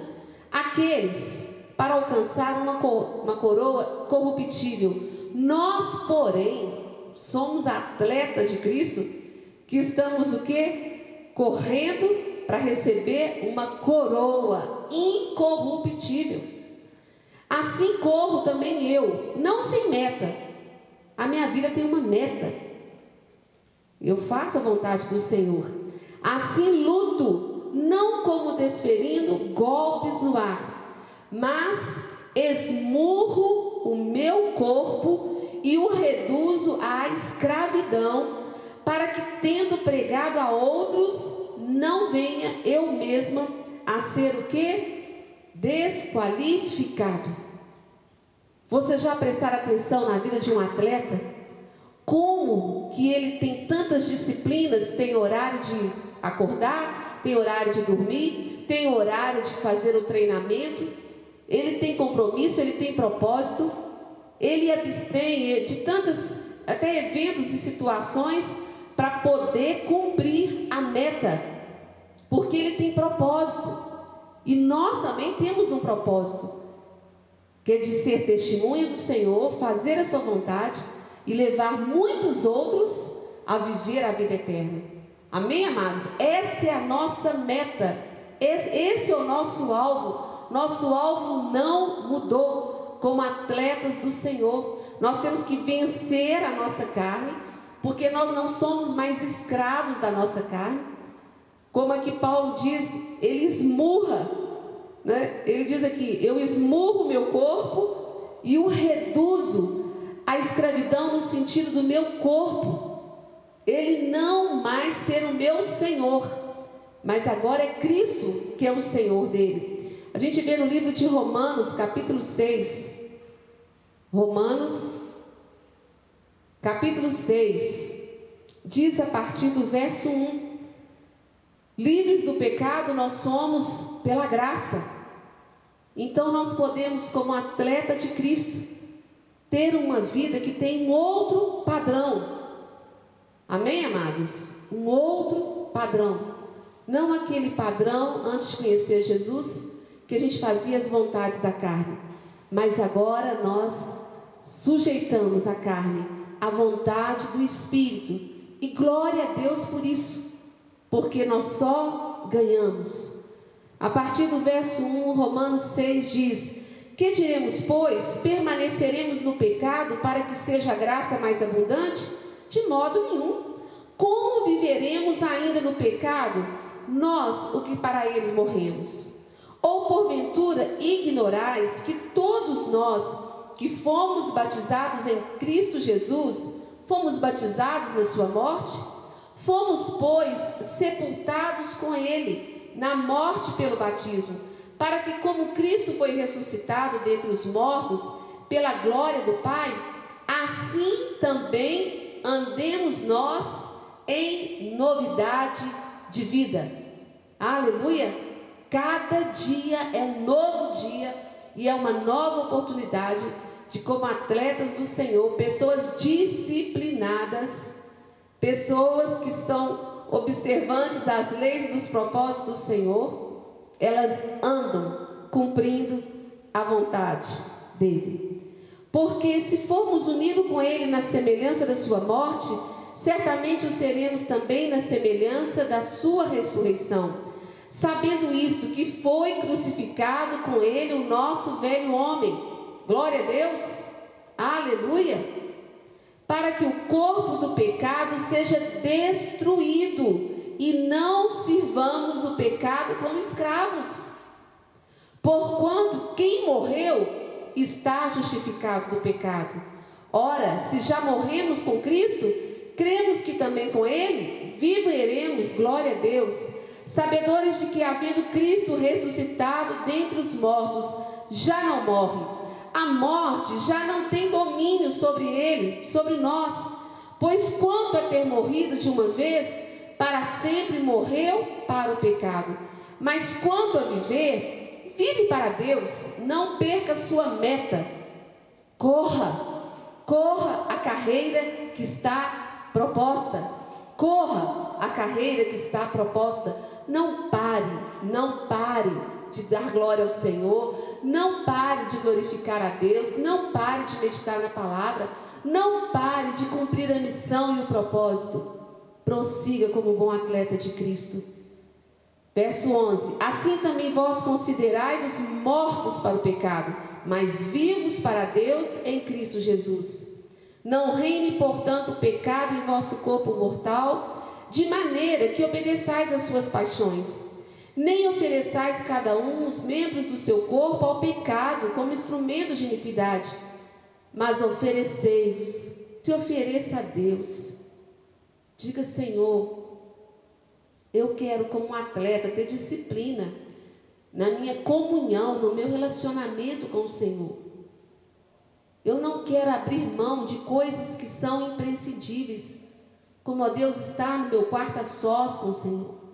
Aqueles para alcançar uma, uma coroa corruptível. Nós, porém, somos atletas de Cristo que estamos o que? Correndo para receber uma coroa incorruptível. Assim corro também eu, não sem meta. A minha vida tem uma meta. Eu faço a vontade do Senhor. Assim luto, não como desferindo golpes no ar mas esmurro o meu corpo e o reduzo à escravidão, para que, tendo pregado a outros, não venha eu mesma a ser o que? Desqualificado. Você já prestar atenção na vida de um atleta? Como que ele tem tantas disciplinas, tem horário de acordar, tem horário de dormir, tem horário de fazer o treinamento, ele tem compromisso, ele tem propósito, ele abstém de tantas, até eventos e situações, para poder cumprir a meta, porque ele tem propósito. E nós também temos um propósito, que é de ser testemunha do Senhor, fazer a sua vontade e levar muitos outros a viver a vida eterna. Amém, amados? Essa é a nossa meta, esse, esse é o nosso alvo nosso alvo não mudou como atletas do Senhor. Nós temos que vencer a nossa carne, porque nós não somos mais escravos da nossa carne. Como aqui Paulo diz, ele esmurra, né? ele diz aqui: eu esmurro meu corpo e o reduzo à escravidão no sentido do meu corpo. Ele não mais ser o meu Senhor, mas agora é Cristo que é o Senhor dele. A gente vê no livro de Romanos, capítulo 6, Romanos, capítulo 6, diz a partir do verso 1: Livres do pecado nós somos pela graça. Então nós podemos, como atleta de Cristo, ter uma vida que tem um outro padrão. Amém, amados? Um outro padrão. Não aquele padrão antes de conhecer Jesus, que a gente fazia as vontades da carne. Mas agora nós sujeitamos a carne à vontade do Espírito. E glória a Deus por isso, porque nós só ganhamos. A partir do verso 1, Romanos 6 diz: Que diremos, pois? Permaneceremos no pecado para que seja a graça mais abundante? De modo nenhum. Como viveremos ainda no pecado, nós, o que para eles morremos? Ou porventura ignorais que todos nós que fomos batizados em Cristo Jesus, fomos batizados na sua morte? Fomos, pois, sepultados com ele na morte pelo batismo, para que, como Cristo foi ressuscitado dentre os mortos, pela glória do Pai, assim também andemos nós em novidade de vida. Aleluia! Cada dia é um novo dia e é uma nova oportunidade de como atletas do Senhor, pessoas disciplinadas, pessoas que são observantes das leis e dos propósitos do Senhor, elas andam cumprindo a vontade dele. Porque se formos unidos com ele na semelhança da sua morte, certamente o seremos também na semelhança da sua ressurreição. Sabendo isto, que foi crucificado com ele o nosso velho homem Glória a Deus. Aleluia. Para que o corpo do pecado seja destruído e não sirvamos o pecado como escravos. Porquanto quem morreu está justificado do pecado. Ora, se já morremos com Cristo, cremos que também com Ele viveremos, glória a Deus, sabedores de que, havendo Cristo ressuscitado dentre os mortos, já não morre a morte já não tem domínio sobre ele, sobre nós. Pois quanto a ter morrido de uma vez, para sempre morreu para o pecado. Mas quanto a viver, vive para Deus, não perca sua meta. Corra, corra a carreira que está proposta. Corra a carreira que está proposta. Não pare, não pare de dar glória ao Senhor, não pare de glorificar a Deus, não pare de meditar na palavra, não pare de cumprir a missão e o propósito. Prossiga como bom atleta de Cristo. Verso 11: Assim também vós considerai-vos mortos para o pecado, mas vivos para Deus em Cristo Jesus. Não reine, portanto, o pecado em vosso corpo mortal, de maneira que obedeçais às suas paixões nem ofereçais cada um os membros do seu corpo ao pecado como instrumento de iniquidade, mas oferecei-vos, se ofereça a Deus. Diga, Senhor, eu quero, como um atleta, ter disciplina na minha comunhão, no meu relacionamento com o Senhor. Eu não quero abrir mão de coisas que são imprescindíveis, como a Deus está no meu quarto a sós com o Senhor.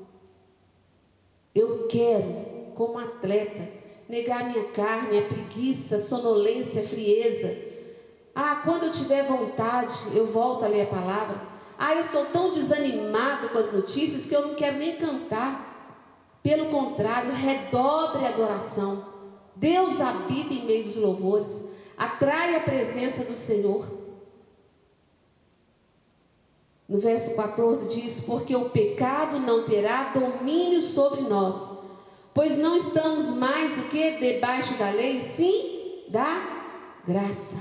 Eu quero, como atleta, negar minha carne, a preguiça, a sonolência, a frieza. Ah, quando eu tiver vontade, eu volto a ler a palavra. Ah, eu estou tão desanimado com as notícias que eu não quero nem cantar. Pelo contrário, redobre a adoração. Deus habita em meio dos louvores. Atrai a presença do Senhor. No verso 14 diz: Porque o pecado não terá domínio sobre nós, pois não estamos mais o que? Debaixo da lei, sim, da graça.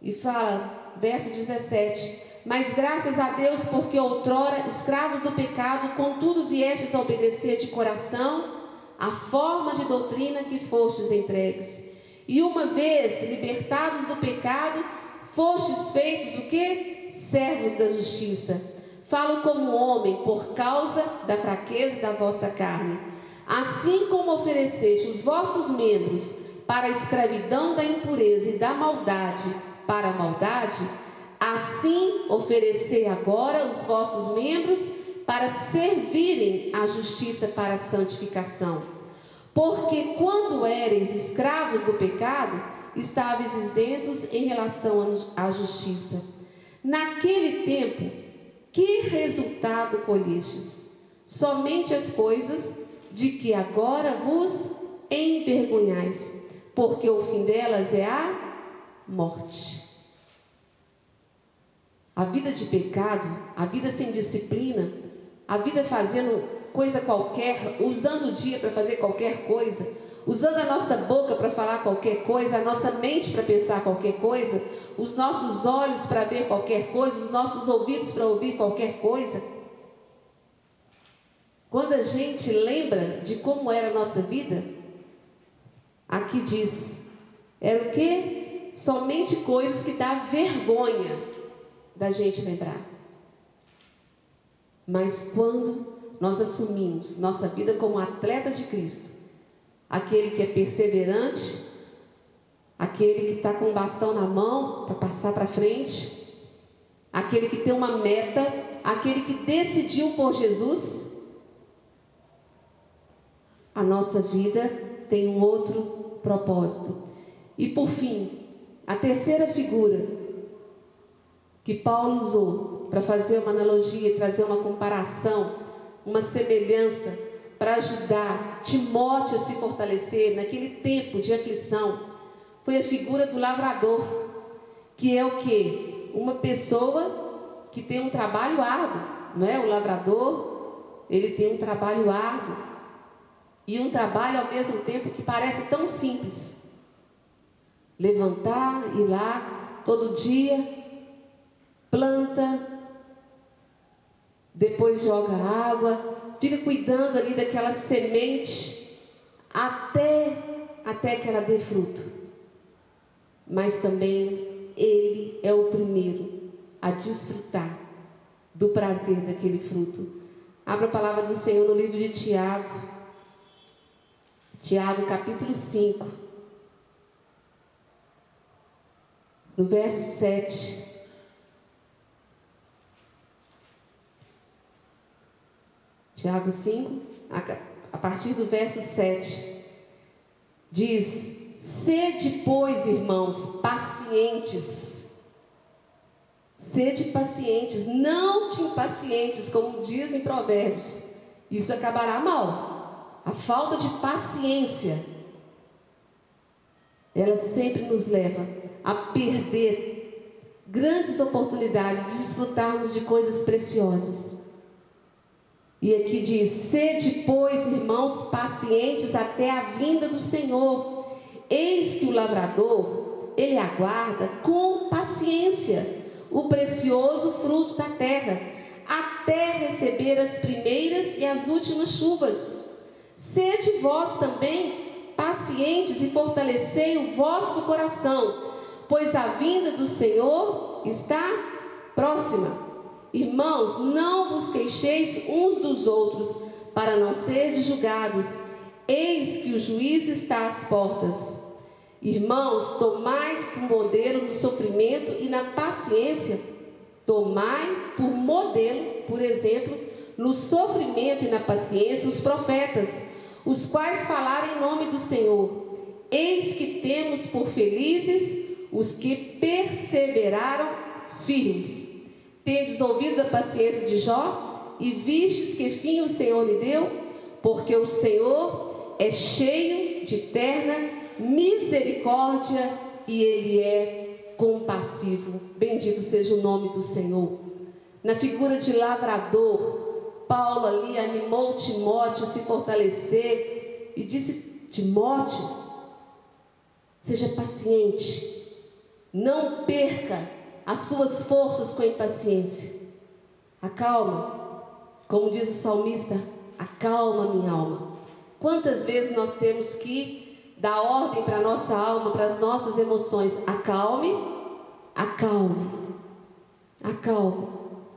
E fala, verso 17: Mas graças a Deus, porque outrora, escravos do pecado, contudo viestes a obedecer de coração a forma de doutrina que fostes entregues. E uma vez libertados do pecado, fostes feitos o que? Servos da justiça. Falo como homem por causa da fraqueza da vossa carne. Assim como ofereceste os vossos membros para a escravidão da impureza e da maldade para a maldade, assim oferecei agora os vossos membros para servirem à justiça para a santificação. Porque quando éreis escravos do pecado, estáveis isentos em relação à justiça. Naquele tempo, que resultado colhestes? Somente as coisas de que agora vos envergonhais, porque o fim delas é a morte. A vida de pecado, a vida sem disciplina, a vida fazendo coisa qualquer, usando o dia para fazer qualquer coisa, usando a nossa boca para falar qualquer coisa, a nossa mente para pensar qualquer coisa, os nossos olhos para ver qualquer coisa, os nossos ouvidos para ouvir qualquer coisa. Quando a gente lembra de como era a nossa vida, aqui diz, era o que? Somente coisas que dá vergonha da gente lembrar. Mas quando nós assumimos nossa vida como atleta de Cristo, aquele que é perseverante, aquele que está com o bastão na mão para passar para frente, aquele que tem uma meta, aquele que decidiu por Jesus, a nossa vida tem um outro propósito. E por fim, a terceira figura que Paulo usou para fazer uma analogia trazer uma comparação, uma semelhança para ajudar Timóteo a se fortalecer naquele tempo de aflição, foi a figura do lavrador, que é o que? Uma pessoa que tem um trabalho árduo, não é? O lavrador, ele tem um trabalho árduo e um trabalho ao mesmo tempo que parece tão simples. Levantar, ir lá todo dia, planta, depois joga água, fica cuidando ali daquela semente até até que ela dê fruto. Mas também ele é o primeiro a desfrutar do prazer daquele fruto. Abra a palavra do Senhor no livro de Tiago. Tiago, capítulo 5. No verso 7. Tiago 5, a partir do verso 7, diz: Sede, pois, irmãos, pacientes. Sede pacientes, não te impacientes, como dizem provérbios. Isso acabará mal. A falta de paciência, ela sempre nos leva a perder grandes oportunidades de desfrutarmos de coisas preciosas. E aqui diz: Sede, pois, irmãos, pacientes até a vinda do Senhor. Eis que o lavrador, ele aguarda com paciência o precioso fruto da terra, até receber as primeiras e as últimas chuvas. Sede vós também pacientes e fortalecei o vosso coração, pois a vinda do Senhor está próxima. Irmãos, não vos queixeis uns dos outros, para não serdes julgados. Eis que o juiz está às portas. Irmãos, tomai por modelo no sofrimento e na paciência. Tomai por modelo, por exemplo, no sofrimento e na paciência os profetas, os quais falaram em nome do Senhor. Eis que temos por felizes os que perseveraram firmes. Tendes ouvido a paciência de Jó e vistes que fim o Senhor lhe deu? Porque o Senhor é cheio de terna misericórdia e ele é compassivo. Bendito seja o nome do Senhor. Na figura de lavrador, Paulo ali animou Timóteo a se fortalecer e disse: Timóteo, seja paciente, não perca as suas forças com impaciência. Acalma, como diz o salmista, acalma minha alma. Quantas vezes nós temos que dar ordem para a nossa alma, para as nossas emoções? Acalme, acalme, acalme.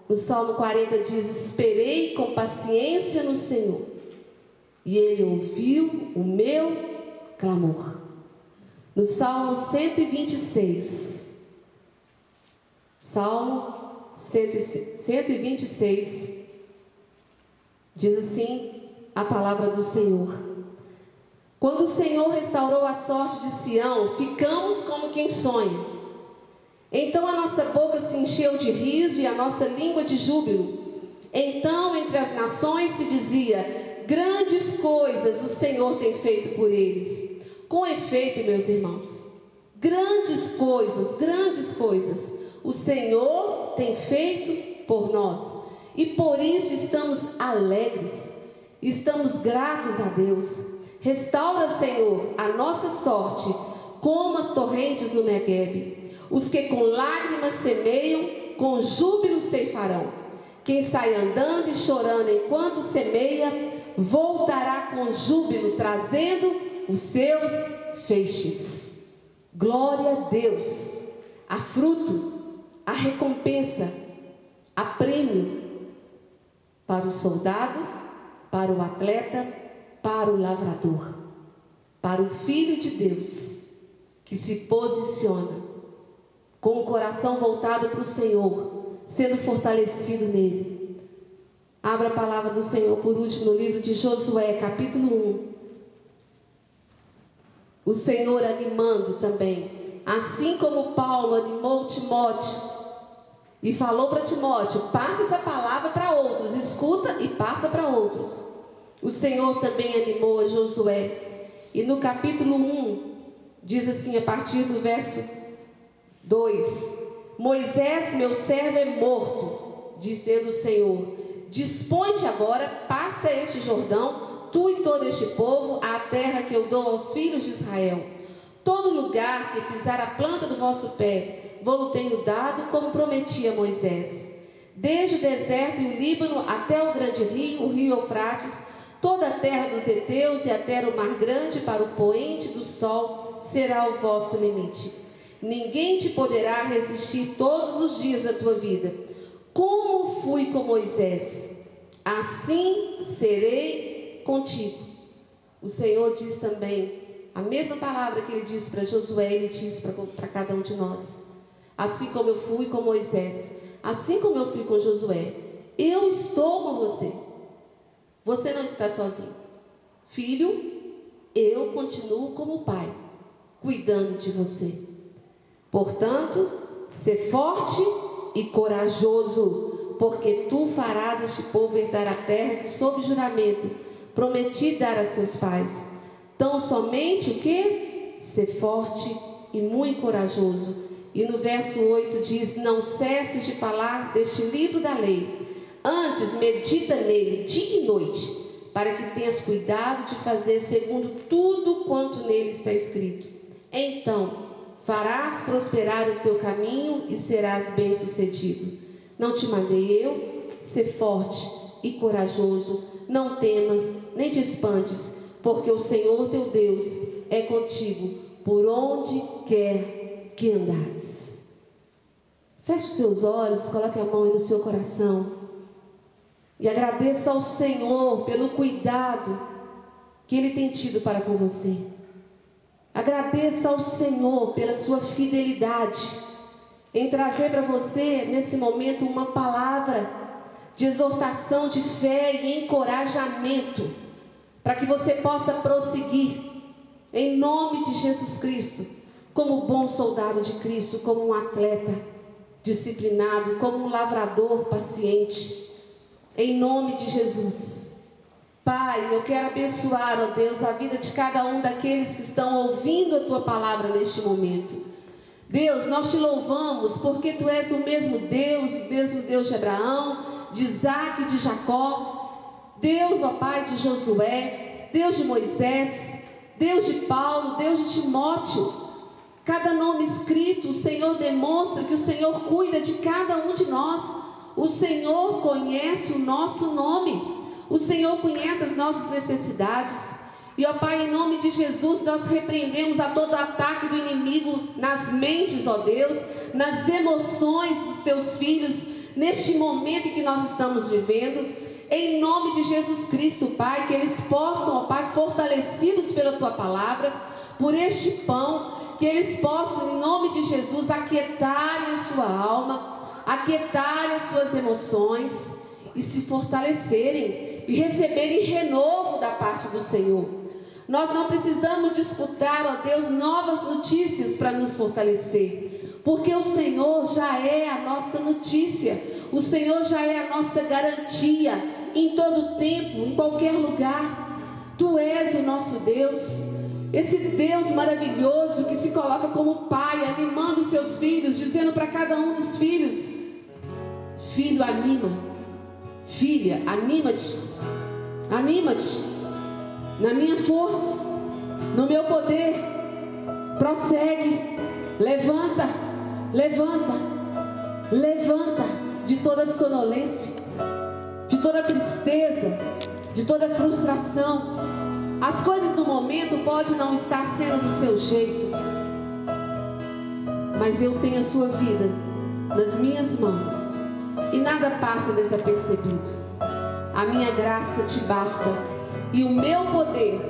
No Salmo 40 diz: Esperei com paciência no Senhor, e Ele ouviu o meu clamor. no Salmo 126. Salmo 126 diz assim a palavra do Senhor. Quando o Senhor restaurou a sorte de Sião, ficamos como quem sonha. Então a nossa boca se encheu de riso e a nossa língua de júbilo. Então entre as nações se dizia: grandes coisas o Senhor tem feito por eles. Com efeito, meus irmãos, grandes coisas, grandes coisas o Senhor tem feito por nós. E por isso estamos alegres, estamos gratos a Deus. Restaura, Senhor, a nossa sorte, como as torrentes no Negueb. Os que com lágrimas semeiam, com júbilo ceifarão. Quem sai andando e chorando enquanto semeia, voltará com júbilo, trazendo os seus feixes. Glória a Deus, a fruto, a recompensa, a prêmio para o soldado, para o atleta, para o lavrador, para o filho de Deus que se posiciona com o coração voltado para o Senhor, sendo fortalecido nele. Abra a palavra do Senhor por último no livro de Josué, capítulo 1. O Senhor animando também, assim como Paulo animou Timóteo e falou para Timóteo: passa essa palavra para outros, escuta e passa para outros. O Senhor também animou a Josué. E no capítulo 1, diz assim, a partir do verso 2: Moisés, meu servo, é morto, dizendo o Senhor. Dispõe-te agora, passa este Jordão, tu e todo este povo, à terra que eu dou aos filhos de Israel. Todo lugar que pisar a planta do vosso pé, vou tenho dado, como prometi a Moisés. Desde o deserto e o Líbano até o grande rio, o rio Eufrates, toda a terra dos heteus e até o mar grande para o poente do sol será o vosso limite. Ninguém te poderá resistir todos os dias da tua vida. Como fui com Moisés, assim serei contigo. O Senhor diz também, a mesma palavra que ele disse para Josué, ele diz para cada um de nós assim como eu fui com Moisés, assim como eu fui com Josué. Eu estou com você. Você não está sozinho. Filho, eu continuo como pai, cuidando de você. Portanto, ser forte e corajoso, porque tu farás este povo herdar a terra que, sob juramento, prometi dar a seus pais. Tão somente o que? Ser forte e muito corajoso e no verso 8 diz: Não cesses de falar deste livro da lei, antes medita nele dia e noite, para que tenhas cuidado de fazer segundo tudo quanto nele está escrito. Então farás prosperar o teu caminho e serás bem-sucedido. Não te mandei eu? Ser forte e corajoso, não temas, nem te espantes, porque o Senhor teu Deus é contigo por onde quer que andares. Feche os seus olhos, coloque a mão no seu coração e agradeça ao Senhor pelo cuidado que Ele tem tido para com você. Agradeça ao Senhor pela sua fidelidade em trazer para você nesse momento uma palavra de exortação, de fé e encorajamento para que você possa prosseguir em nome de Jesus Cristo como bom soldado de Cristo, como um atleta disciplinado, como um lavrador paciente, em nome de Jesus. Pai, eu quero abençoar, ó Deus, a vida de cada um daqueles que estão ouvindo a tua palavra neste momento. Deus, nós te louvamos porque tu és o mesmo Deus, o mesmo Deus de Abraão, de Isaac de Jacó, Deus, ó Pai, de Josué, Deus de Moisés, Deus de Paulo, Deus de Timóteo. Cada nome escrito, o Senhor demonstra que o Senhor cuida de cada um de nós. O Senhor conhece o nosso nome. O Senhor conhece as nossas necessidades. E, ó Pai, em nome de Jesus, nós repreendemos a todo ataque do inimigo nas mentes, ó Deus, nas emoções dos teus filhos, neste momento em que nós estamos vivendo. Em nome de Jesus Cristo, Pai, que eles possam, ó Pai, fortalecidos pela tua palavra, por este pão, que eles possam, em nome de Jesus, aquietarem a sua alma, aquietarem as suas emoções e se fortalecerem e receberem renovo da parte do Senhor. Nós não precisamos disputar, ó Deus, novas notícias para nos fortalecer, porque o Senhor já é a nossa notícia, o Senhor já é a nossa garantia em todo tempo, em qualquer lugar. Tu és o nosso Deus, esse Deus maravilhoso que se coloca como Pai, animando seus filhos, dizendo para cada um dos filhos: Filho, anima. Filha, anima-te. Anima-te. Na minha força, no meu poder. Prossegue. Levanta. Levanta. Levanta de toda sonolência, de toda tristeza, de toda frustração. As coisas no momento podem não estar sendo do seu jeito, mas eu tenho a sua vida nas minhas mãos e nada passa desapercebido. A minha graça te basta e o meu poder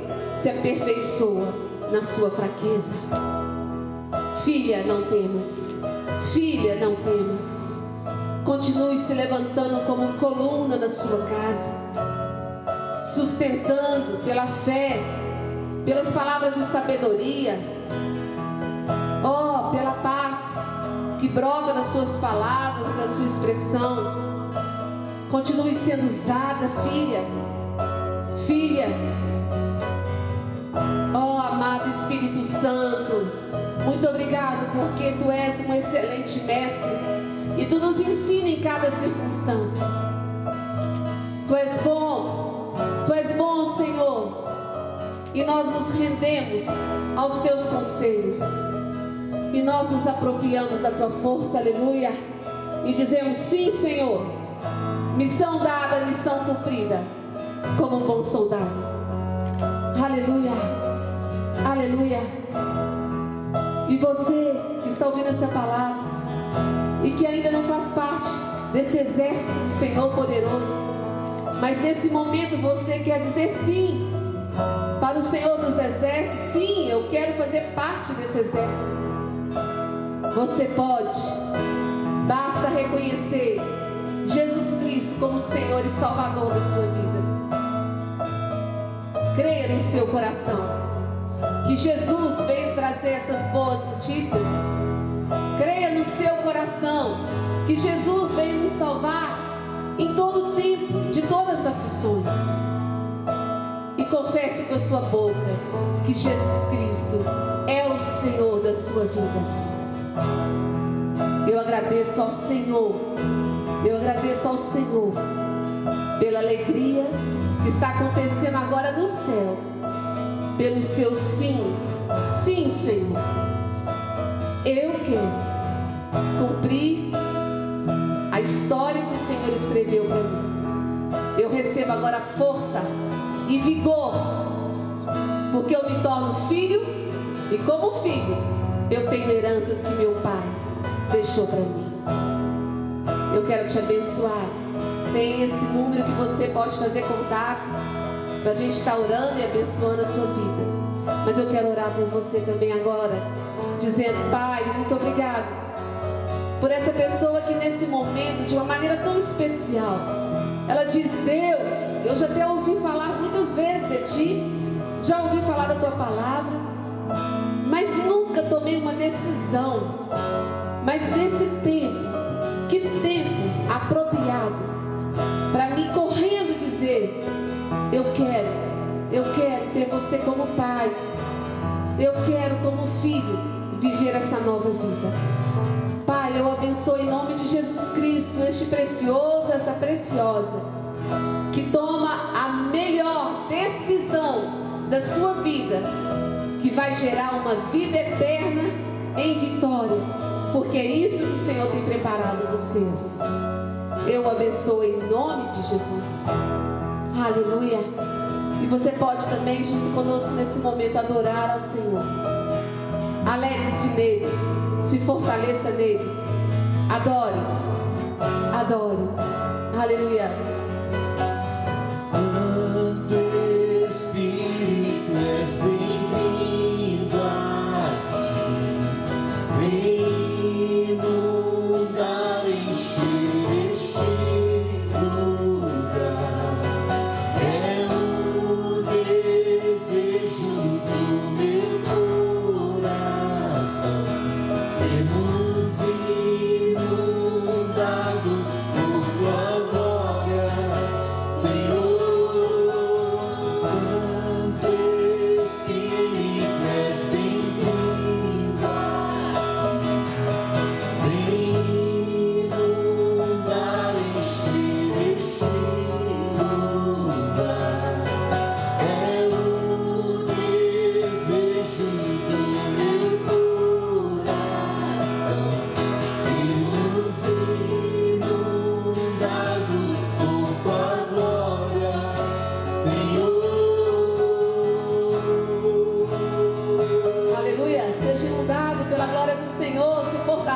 se aperfeiçoa na sua fraqueza. Filha, não temas. Filha, não temas. Continue se levantando como coluna na sua casa, sustentando pela fé, pelas palavras de sabedoria, oh, pela paz que brota das suas palavras, da sua expressão. Continue sendo usada, filha. Filha. Oh, amado Espírito Santo, muito obrigado porque tu és um excelente mestre e tu nos ensina em cada circunstância. Tu és bom, tu és bom, Senhor, e nós nos rendemos aos teus conselhos. E nós nos apropriamos da tua força, aleluia. E dizemos: sim, Senhor. Missão dada, missão cumprida. Como um bom soldado. Aleluia. Aleluia. E você que está ouvindo essa palavra e que ainda não faz parte desse exército do Senhor poderoso, mas nesse momento você quer dizer sim para o Senhor dos exércitos, sim, eu quero fazer parte desse exército. Você pode, basta reconhecer Jesus Cristo como Senhor e Salvador da sua vida. Creia no seu coração que Jesus veio trazer essas boas notícias. Creia no seu coração que Jesus veio nos salvar em todo o tempo de todas as aflições. E confesse com a sua boca que Jesus Cristo é o Senhor da sua vida. Eu agradeço ao Senhor, eu agradeço ao Senhor pela alegria que está acontecendo agora no céu, pelo seu sim, sim, Senhor. Eu quero cumprir a história que o Senhor escreveu para mim. Eu recebo agora força e vigor, porque eu me torno filho e como filho eu tenho heranças que meu pai deixou para mim. Eu quero te abençoar. Tem esse número que você pode fazer contato para a gente estar tá orando e abençoando a sua vida. Mas eu quero orar por você também agora, dizendo: Pai, muito obrigado por essa pessoa que nesse momento, de uma maneira tão especial, ela diz: Deus, eu já até ouvi falar muitas vezes de Ti, já ouvi falar da Tua palavra, mas nunca tomei uma decisão. Mas nesse tempo, que tempo apropriado para mim correndo dizer: Eu quero, eu quero ter você como pai, eu quero como filho viver essa nova vida. Pai, eu abençoo em nome de Jesus Cristo este precioso, essa preciosa, que toma a melhor decisão da sua vida que vai gerar uma vida eterna em vitória, porque é isso que o Senhor tem preparado nos seus. Eu abençoo em nome de Jesus. Aleluia. E você pode também, junto conosco nesse momento, adorar ao Senhor. Alegre-se nele, se fortaleça nele. Adore, adore. Aleluia.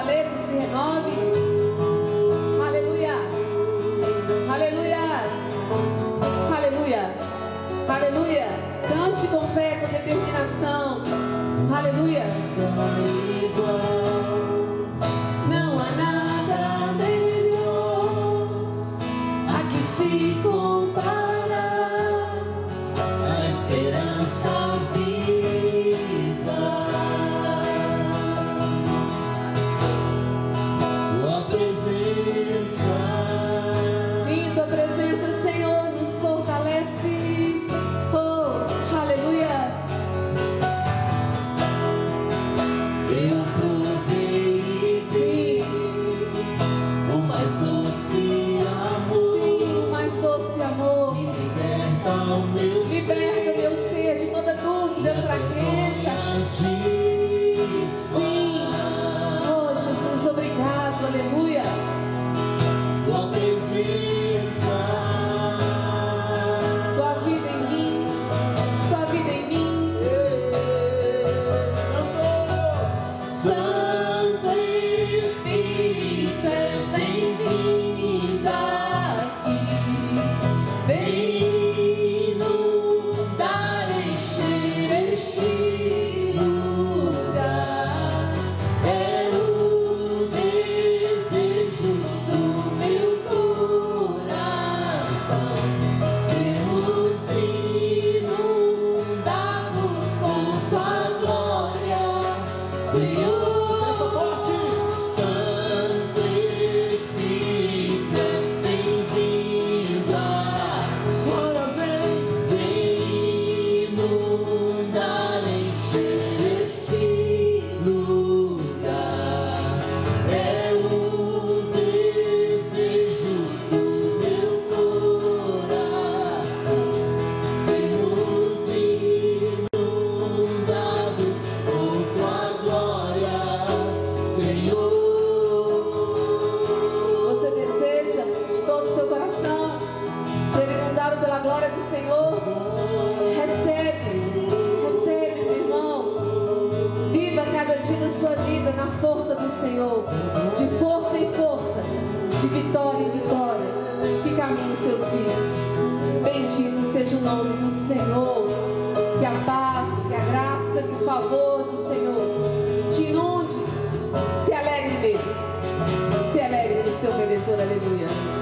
fortaleza palavra do Senhor. Recebe, recebe, meu irmão. Viva cada dia da sua vida na força do Senhor, de força em força, de vitória em vitória, que caminhe seus filhos. Bendito seja o nome do Senhor. Que a paz, que a graça, que o favor do Senhor te inunde. Se alegre nele. Se alegre do seu benedor. Aleluia.